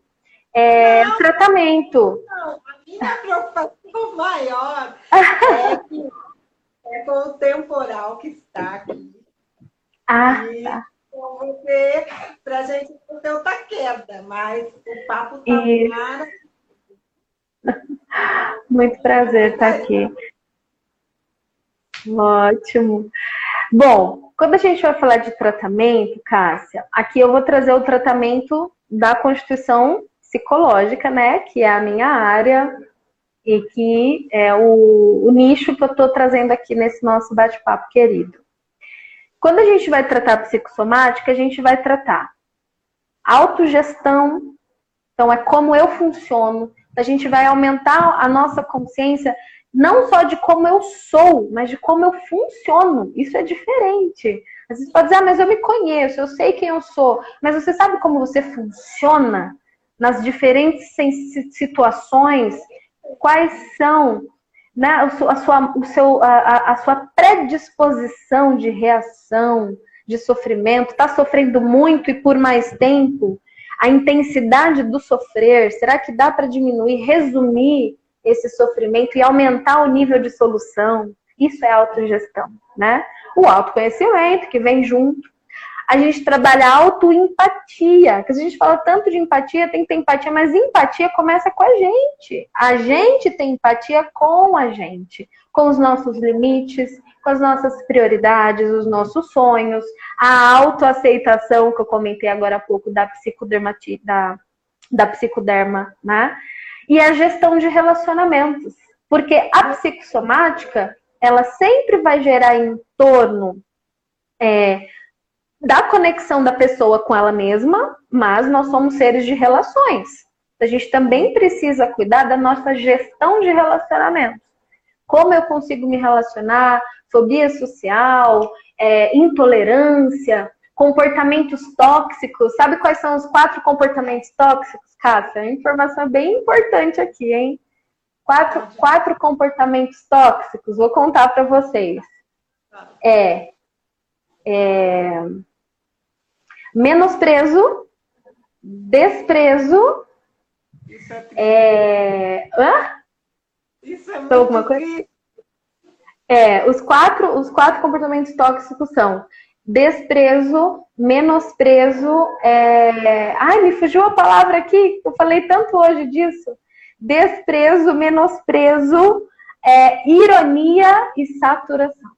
S2: é não, tratamento.
S1: Não, a minha preocupação maior é, que, é com o temporal que está aqui.
S2: Ah, e, tá.
S1: Então, você, para a gente não ter outra queda, mas o papo está maravilhoso.
S2: Muito prazer estar aqui. Ótimo. Bom, quando a gente vai falar de tratamento, Cássia, aqui eu vou trazer o tratamento da Constituição Psicológica, né? Que é a minha área e que é o, o nicho que eu estou trazendo aqui nesse nosso bate-papo querido. Quando a gente vai tratar psicossomática, a gente vai tratar autogestão, então é como eu funciono, a gente vai aumentar a nossa consciência não só de como eu sou, mas de como eu funciono. Isso é diferente. Às vezes pode dizer, ah, mas eu me conheço, eu sei quem eu sou, mas você sabe como você funciona nas diferentes situações? Quais são né, a, sua, o seu, a, a sua predisposição de reação, de sofrimento? Está sofrendo muito e por mais tempo? A intensidade do sofrer, será que dá para diminuir, resumir esse sofrimento e aumentar o nível de solução. Isso é autogestão, né? O autoconhecimento que vem junto. A gente trabalha autoempatia, que a gente fala tanto de empatia, tem que ter empatia, mas empatia começa com a gente. A gente tem empatia com a gente, com os nossos limites, com as nossas prioridades, os nossos sonhos, a autoaceitação que eu comentei agora há pouco da psicodermati, da, da psicoderma, né? E a gestão de relacionamentos. Porque a psicossomática, ela sempre vai gerar em torno é, da conexão da pessoa com ela mesma, mas nós somos seres de relações. A gente também precisa cuidar da nossa gestão de relacionamentos. Como eu consigo me relacionar, fobia social, é, intolerância, comportamentos tóxicos. Sabe quais são os quatro comportamentos tóxicos, Cássia? Informação bem importante aqui, hein? Quatro, quatro comportamentos tóxicos. Vou contar para vocês. É, é menosprezo, desprezo. Isso é, é... Hã? Isso é muito alguma coisa? É, os quatro, os quatro comportamentos tóxicos são desprezo, menosprezo. É... Ai, me fugiu a palavra aqui, eu falei tanto hoje disso. Desprezo, menosprezo, é, ironia e saturação.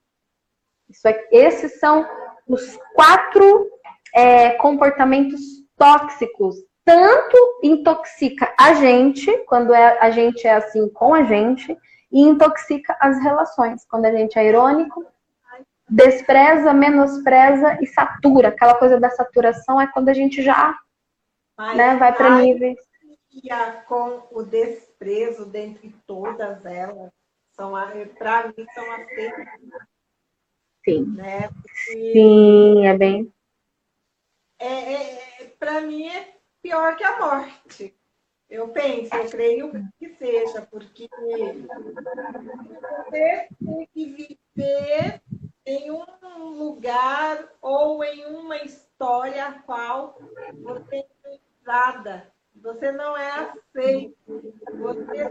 S2: Isso é, esses são os quatro é, comportamentos tóxicos. Tanto intoxica a gente, quando é, a gente é assim com a gente, e intoxica as relações, quando a gente é irônico, despreza, menospreza e satura. Aquela coisa da saturação é quando a gente já Mas né, vai para níveis.
S1: Com o desprezo dentre todas elas, são para mim são as
S2: Sim. Né? Sim, é bem.
S1: É, é, é para mim é pior que a morte. Eu penso, eu creio que seja, porque você tem que viver em um lugar ou em uma história a qual você é usada. Você não é aceito. Você é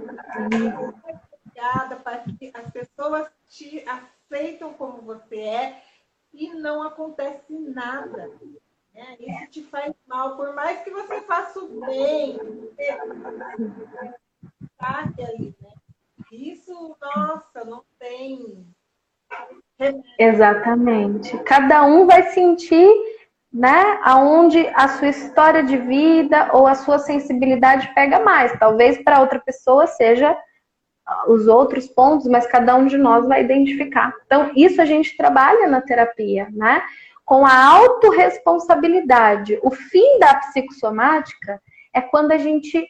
S1: obrigada para que as pessoas te aceitam como você é e não acontece nada. Né? Isso te faz mal. Por mais que você faça o bem, você ali, né? Isso, nossa, não tem
S2: Exatamente. Cada um vai sentir, né, aonde a sua história de vida ou a sua sensibilidade pega mais. Talvez para outra pessoa seja os outros pontos, mas cada um de nós vai identificar. Então, isso a gente trabalha na terapia, né? Com a autorresponsabilidade. O fim da psicossomática é quando a gente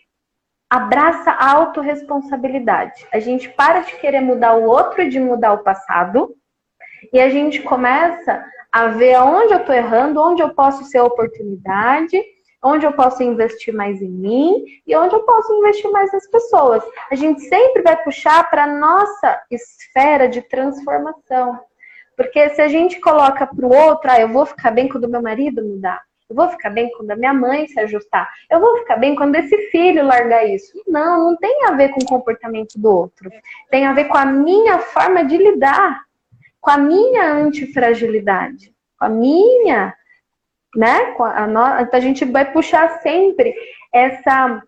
S2: abraça a autorresponsabilidade. A gente para de querer mudar o outro e de mudar o passado e a gente começa a ver onde eu estou errando, onde eu posso ser oportunidade, onde eu posso investir mais em mim e onde eu posso investir mais nas pessoas. A gente sempre vai puxar para a nossa esfera de transformação. Porque se a gente coloca para o outro, ah, eu vou ficar bem quando meu marido mudar, eu vou ficar bem quando a minha mãe se ajustar, eu vou ficar bem quando esse filho largar isso. Não, não tem a ver com o comportamento do outro. Tem a ver com a minha forma de lidar com a minha antifragilidade, com a minha, né? Com a, a, então a gente vai puxar sempre essa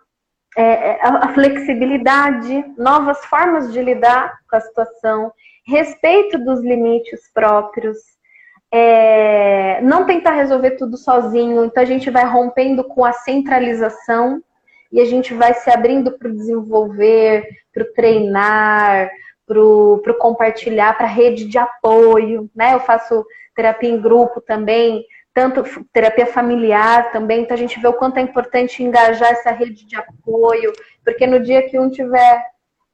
S2: é, é a flexibilidade, novas formas de lidar com a situação, respeito dos limites próprios, é, não tentar resolver tudo sozinho, então a gente vai rompendo com a centralização e a gente vai se abrindo para o desenvolver, para o treinar, para compartilhar, para rede de apoio, né? Eu faço terapia em grupo também, tanto terapia familiar também, então a gente vê o quanto é importante engajar essa rede de apoio, porque no dia que um tiver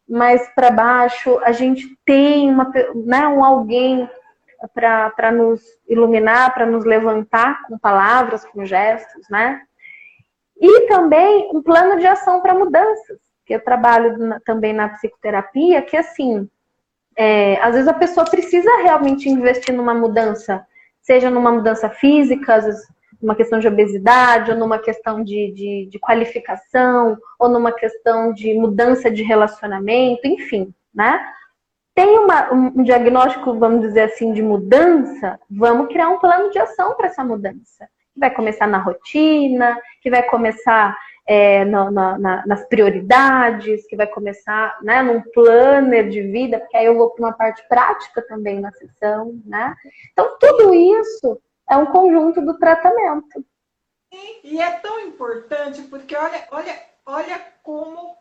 S2: mais para baixo, a gente tem uma, né, um alguém para nos iluminar, para nos levantar com palavras, com gestos, né? E também um plano de ação para mudanças, eu trabalho na, também na psicoterapia, que assim, é, às vezes a pessoa precisa realmente investir numa mudança, seja numa mudança física, às vezes numa questão de obesidade, ou numa questão de, de, de qualificação, ou numa questão de mudança de relacionamento, enfim, né? Tem uma, um diagnóstico, vamos dizer assim, de mudança, vamos criar um plano de ação para essa mudança. Que vai começar na rotina, que vai começar é, na, nas prioridades, que vai começar né, num planner de vida, porque aí eu vou para uma parte prática também na sessão, né? Então, tudo isso é um conjunto do tratamento.
S1: E é tão importante porque olha, olha, olha como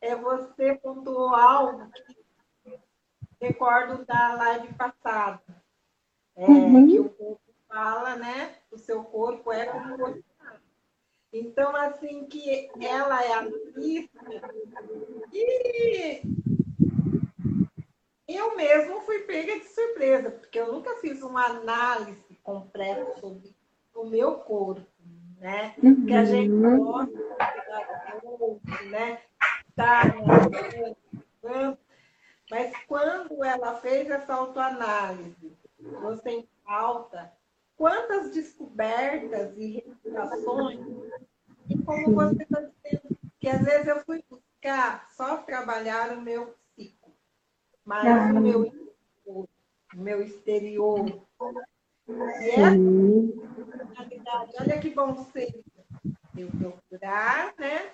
S1: é você pontuou algo que recordo da live passada. É, uhum. Que o corpo fala, né? O seu corpo é como corpo Então, assim, que ela é a artista e eu mesmo fui pega de surpresa, porque eu nunca fiz uma análise completa sobre o meu corpo, né? Uhum. Que a gente gosta de outro, né? Tá, né? Mas quando ela fez essa autoanálise, você em falta, quantas descobertas e revelações, e como você está dizendo, que às vezes eu fui buscar só trabalhar o meu psico, mas o meu o meu exterior, e essa realidade, olha que bom ser eu procurar, né?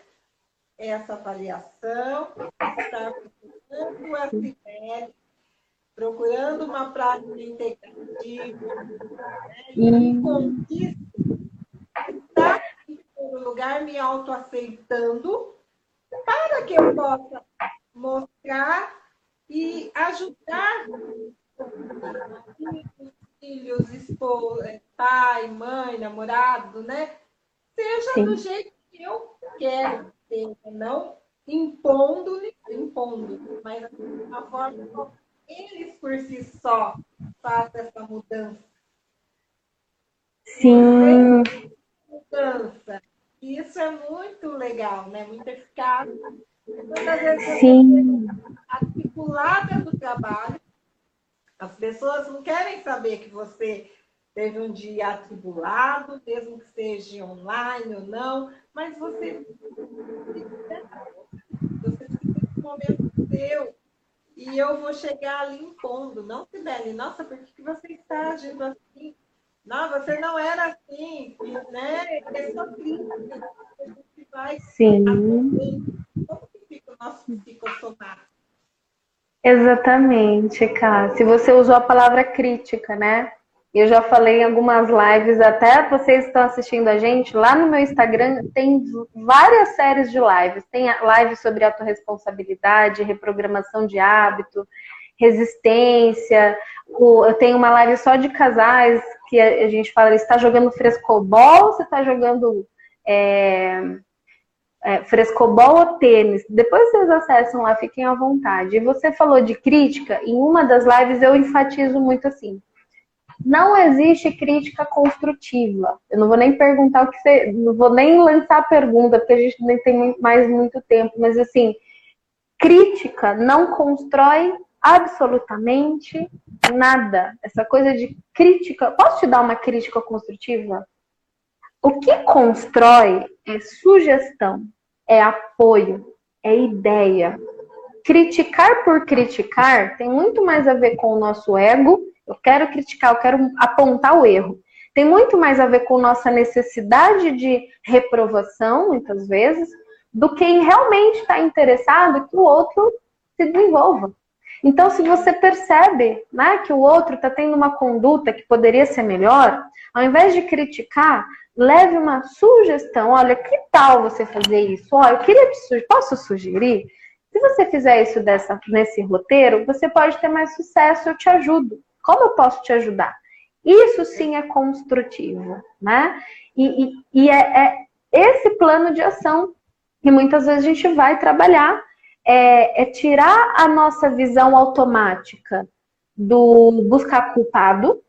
S1: Essa avaliação, estar procurando a CIMED, procurando uma prática integrativa, né? e com isso, estar em primeiro lugar me autoaceitando para que eu possa mostrar e ajudar filhos, esposa, pai, mãe, namorado, né? Seja Sim. do jeito que eu quero ser, não impondo, impondo, mas a forma como eles por si só façam essa mudança.
S2: Sim.
S1: Mudança. Isso é muito legal, né? Muito eficaz. Muitas vezes
S2: Sim.
S1: articulada do trabalho, as pessoas não querem saber que você teve um dia atribulado, mesmo que seja online ou não, mas você, você precisa de um momento seu. E eu vou chegar ali impondo, não Sibeli, nossa, por que você está agindo assim? Não, você não era assim, né? É só crítica. A gente vai
S2: Sim.
S1: Como que fica o nosso psicossomático?
S2: Exatamente, Se Você usou a palavra crítica, né? Eu já falei em algumas lives, até vocês estão assistindo a gente, lá no meu Instagram tem várias séries de lives. Tem lives sobre autorresponsabilidade, reprogramação de hábito, resistência. Eu tenho uma live só de casais, que a gente fala, está jogando frescobol, você está jogando é, é, frescobol ou tênis. Depois vocês acessam lá, fiquem à vontade. E você falou de crítica, em uma das lives eu enfatizo muito assim. Não existe crítica construtiva. Eu não vou nem perguntar o que você. Não vou nem lançar a pergunta, porque a gente nem tem mais muito tempo, mas assim, crítica não constrói absolutamente nada. Essa coisa de crítica. Posso te dar uma crítica construtiva? O que constrói é sugestão, é apoio, é ideia. Criticar por criticar tem muito mais a ver com o nosso ego. Eu quero criticar, eu quero apontar o erro. Tem muito mais a ver com nossa necessidade de reprovação, muitas vezes, do que em realmente estar interessado que o outro se desenvolva. Então, se você percebe né, que o outro está tendo uma conduta que poderia ser melhor, ao invés de criticar, leve uma sugestão. Olha, que tal você fazer isso? Olha, eu queria te sugerir, posso sugerir? Se você fizer isso dessa, nesse roteiro, você pode ter mais sucesso, eu te ajudo. Como eu posso te ajudar? Isso sim é construtivo, né? E, e, e é, é esse plano de ação que muitas vezes a gente vai trabalhar é, é tirar a nossa visão automática do buscar culpado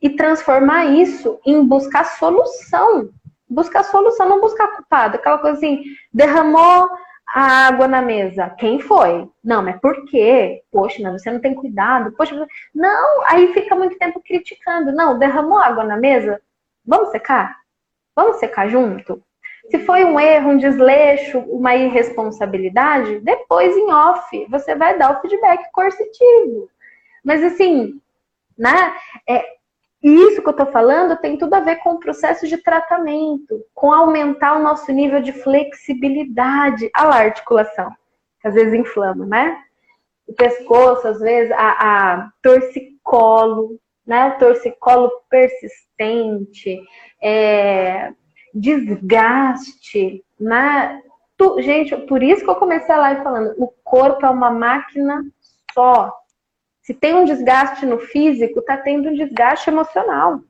S2: e transformar isso em buscar solução. Buscar solução, não buscar culpado. Aquela coisa assim, derramou a água na mesa. Quem foi? Não, mas por quê? Poxa, mas você não tem cuidado. Poxa, você... não, aí fica muito tempo criticando. Não, derramou água na mesa? Vamos secar? Vamos secar junto? Se foi um erro, um desleixo, uma irresponsabilidade, depois em off você vai dar o feedback coercitivo. Mas assim, né? É, isso que eu tô falando tem tudo a ver com o processo de tratamento, com aumentar o nosso nível de flexibilidade. a articulação, que às vezes inflama, né? O pescoço, às vezes, a, a torcicolo, né? O torcicolo persistente, é, desgaste, né? Tu, gente, por isso que eu comecei a live falando, o corpo é uma máquina só. Se tem um desgaste no físico, tá tendo um desgaste emocional.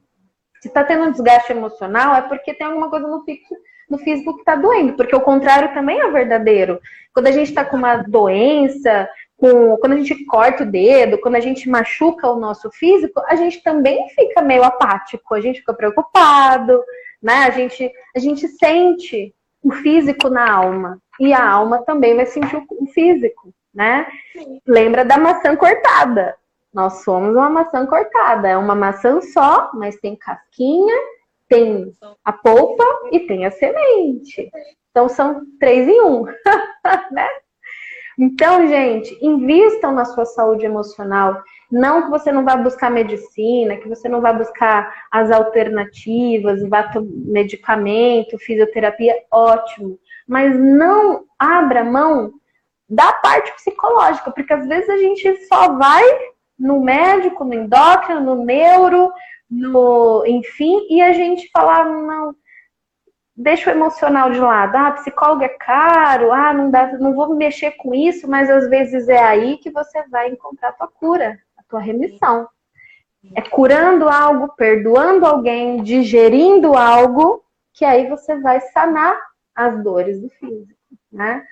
S2: Se tá tendo um desgaste emocional, é porque tem alguma coisa no físico, no físico que tá doendo, porque o contrário também é verdadeiro. Quando a gente tá com uma doença, com, quando a gente corta o dedo, quando a gente machuca o nosso físico, a gente também fica meio apático, a gente fica preocupado, né? A gente, a gente sente o físico na alma e a alma também vai sentir o físico, né? Sim. Lembra da maçã cortada? Nós somos uma maçã cortada, é uma maçã só, mas tem casquinha, tem a polpa e tem a semente. Então são três em um, né? Então, gente, invistam na sua saúde emocional. Não que você não vá buscar medicina, que você não vá buscar as alternativas, vá medicamento, fisioterapia, ótimo. Mas não abra mão da parte psicológica, porque às vezes a gente só vai no médico, no endócrino, no neuro, no, enfim, e a gente fala, não, deixa o emocional de lado. Ah, psicólogo é caro, ah, não dá, não vou mexer com isso, mas às vezes é aí que você vai encontrar a tua cura, a tua remissão. É curando algo, perdoando alguém, digerindo algo, que aí você vai sanar as dores do físico, né?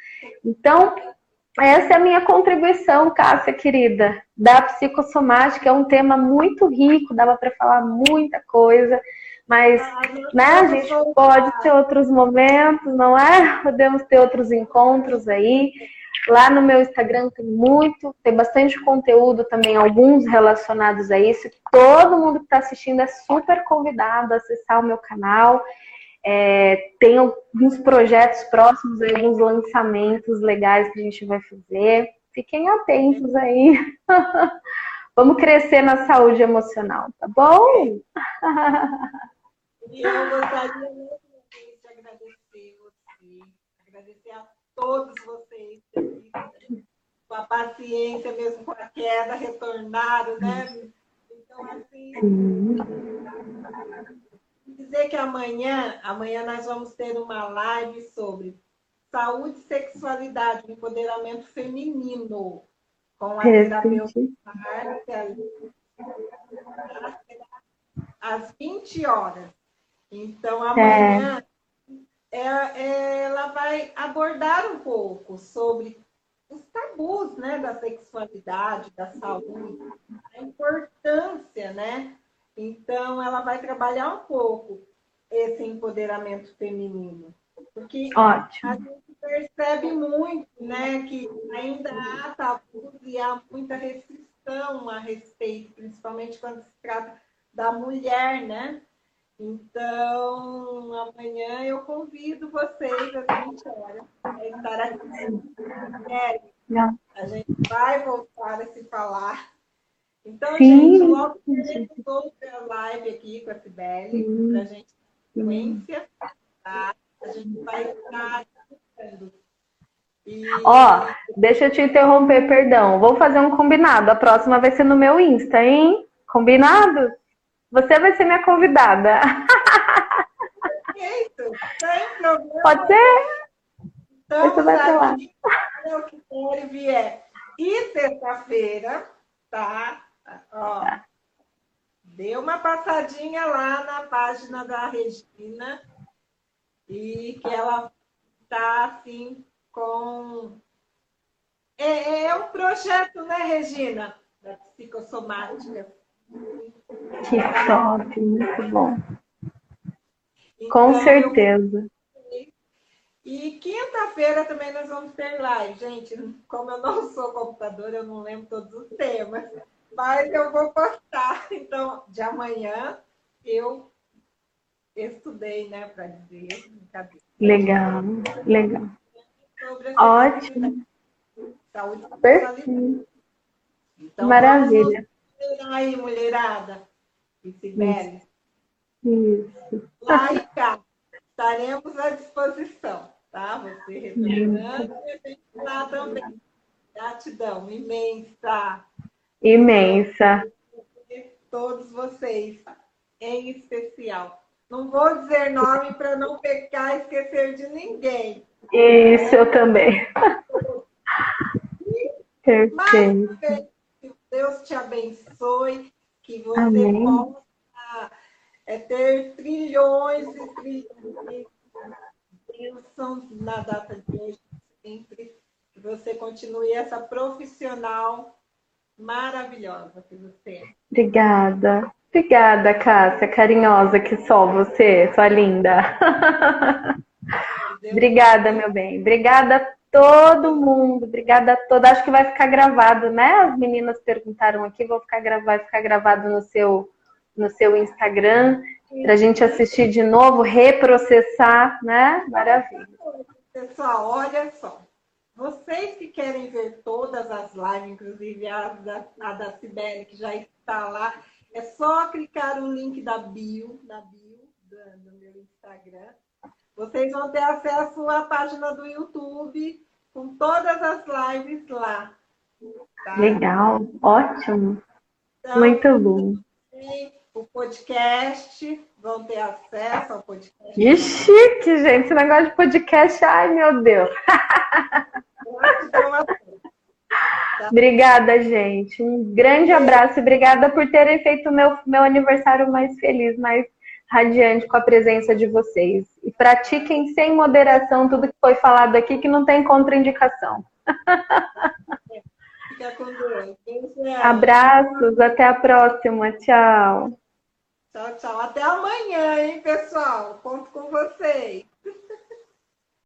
S2: Então, essa é a minha contribuição, Cássia querida, da psicossomática. É um tema muito rico, dava para falar muita coisa. Mas, ah, né, a gente pode ter outros momentos, não é? Podemos ter outros encontros aí. Lá no meu Instagram tem muito, tem bastante conteúdo também, alguns relacionados a isso. Todo mundo que está assistindo é super convidado a acessar o meu canal. É, tem alguns projetos próximos, alguns lançamentos legais que a gente vai fazer. Fiquem atentos aí. Vamos crescer na saúde emocional, tá bom?
S1: E eu gostaria mesmo de agradecer você, agradecer a todos vocês com a paciência mesmo com a queda, retornaram, né? Então, assim, dizer que amanhã, amanhã nós vamos ter uma live sobre saúde, sexualidade, empoderamento feminino, com a terapeuta Márcia, às 20 horas. Então, amanhã é. É, ela vai abordar um pouco sobre os tabus né, da sexualidade, da saúde, a importância, né? Então, ela vai trabalhar um pouco esse empoderamento feminino. Porque Ótimo. a gente percebe muito né, que ainda há tabus e há muita restrição a respeito, principalmente quando se trata da mulher, né? Então, amanhã eu convido vocês às 20 horas a estar aqui. É, a gente vai voltar a se falar. Então, Sim. gente, logo teremos outra live aqui com a Sibeli, para a gente sequência, tá? A gente vai estar.
S2: E... Ó, deixa eu te interromper, perdão. Vou fazer um combinado. A próxima vai ser no meu Insta, hein? Combinado? Você vai ser minha convidada.
S1: Perfeito, sem problema.
S2: Pode ser?
S1: Então, Você vai falar. O que vier. E sexta-feira, tá? Ó, tá. Dê uma passadinha lá na página da Regina e que ela tá assim com É, é um projeto, né, Regina? Da psicossomática.
S2: Que top, muito bom. Com então, certeza.
S1: E quinta-feira também nós vamos ter live. Gente, como eu não sou computadora, eu não lembro todos os temas, mas eu vou postar. Então, de amanhã eu estudei, né, para dizer.
S2: Legal, legal. Ótimo. Saúde Perfeito. Então, Maravilha.
S1: Aí, mulherada. E Sibeli.
S2: Isso.
S1: Lá e cá. Estaremos à disposição, tá? Você retornando e a gente lá também. Gratidão imensa.
S2: Imensa.
S1: Todos vocês, em especial. Não vou dizer nome para não pecar e esquecer de ninguém.
S2: Isso, eu também. Perfeito.
S1: que Deus te abençoe, que você Amém. possa é, ter trilhões e trilhões de bênçãos na data de hoje, sempre. Que você continue essa profissional maravilhosa que você é.
S2: Obrigada. Obrigada, Cássia, carinhosa que só você, sua linda. Obrigada, meu bem. Obrigada todo mundo. Obrigada a toda. Acho que vai ficar gravado, né? As meninas perguntaram aqui, vou ficar gravado, vai ficar gravado no seu no seu Instagram para a gente assistir de novo, reprocessar, né? Maravilha.
S1: Pessoal, olha só. Vocês que querem ver todas as lives, inclusive a da, a da Cibele, que já está lá, é só clicar no link da bio, na bio do, do meu Instagram vocês vão ter acesso à página do YouTube com todas as lives lá.
S2: Tá? Legal, ótimo. Então, Muito bom.
S1: O podcast, vão ter acesso ao podcast.
S2: Que chique, gente. Esse negócio de podcast, ai meu Deus. Obrigada, gente. Um grande abraço e obrigada por terem feito o meu, meu aniversário mais feliz, mais radiante com a presença de vocês. E pratiquem sem moderação tudo que foi falado aqui, que não tem contraindicação.
S1: Fica com Deus.
S2: Abraços, até a próxima. Tchau.
S1: Tchau, tchau. Até amanhã, hein, pessoal? Conto com vocês.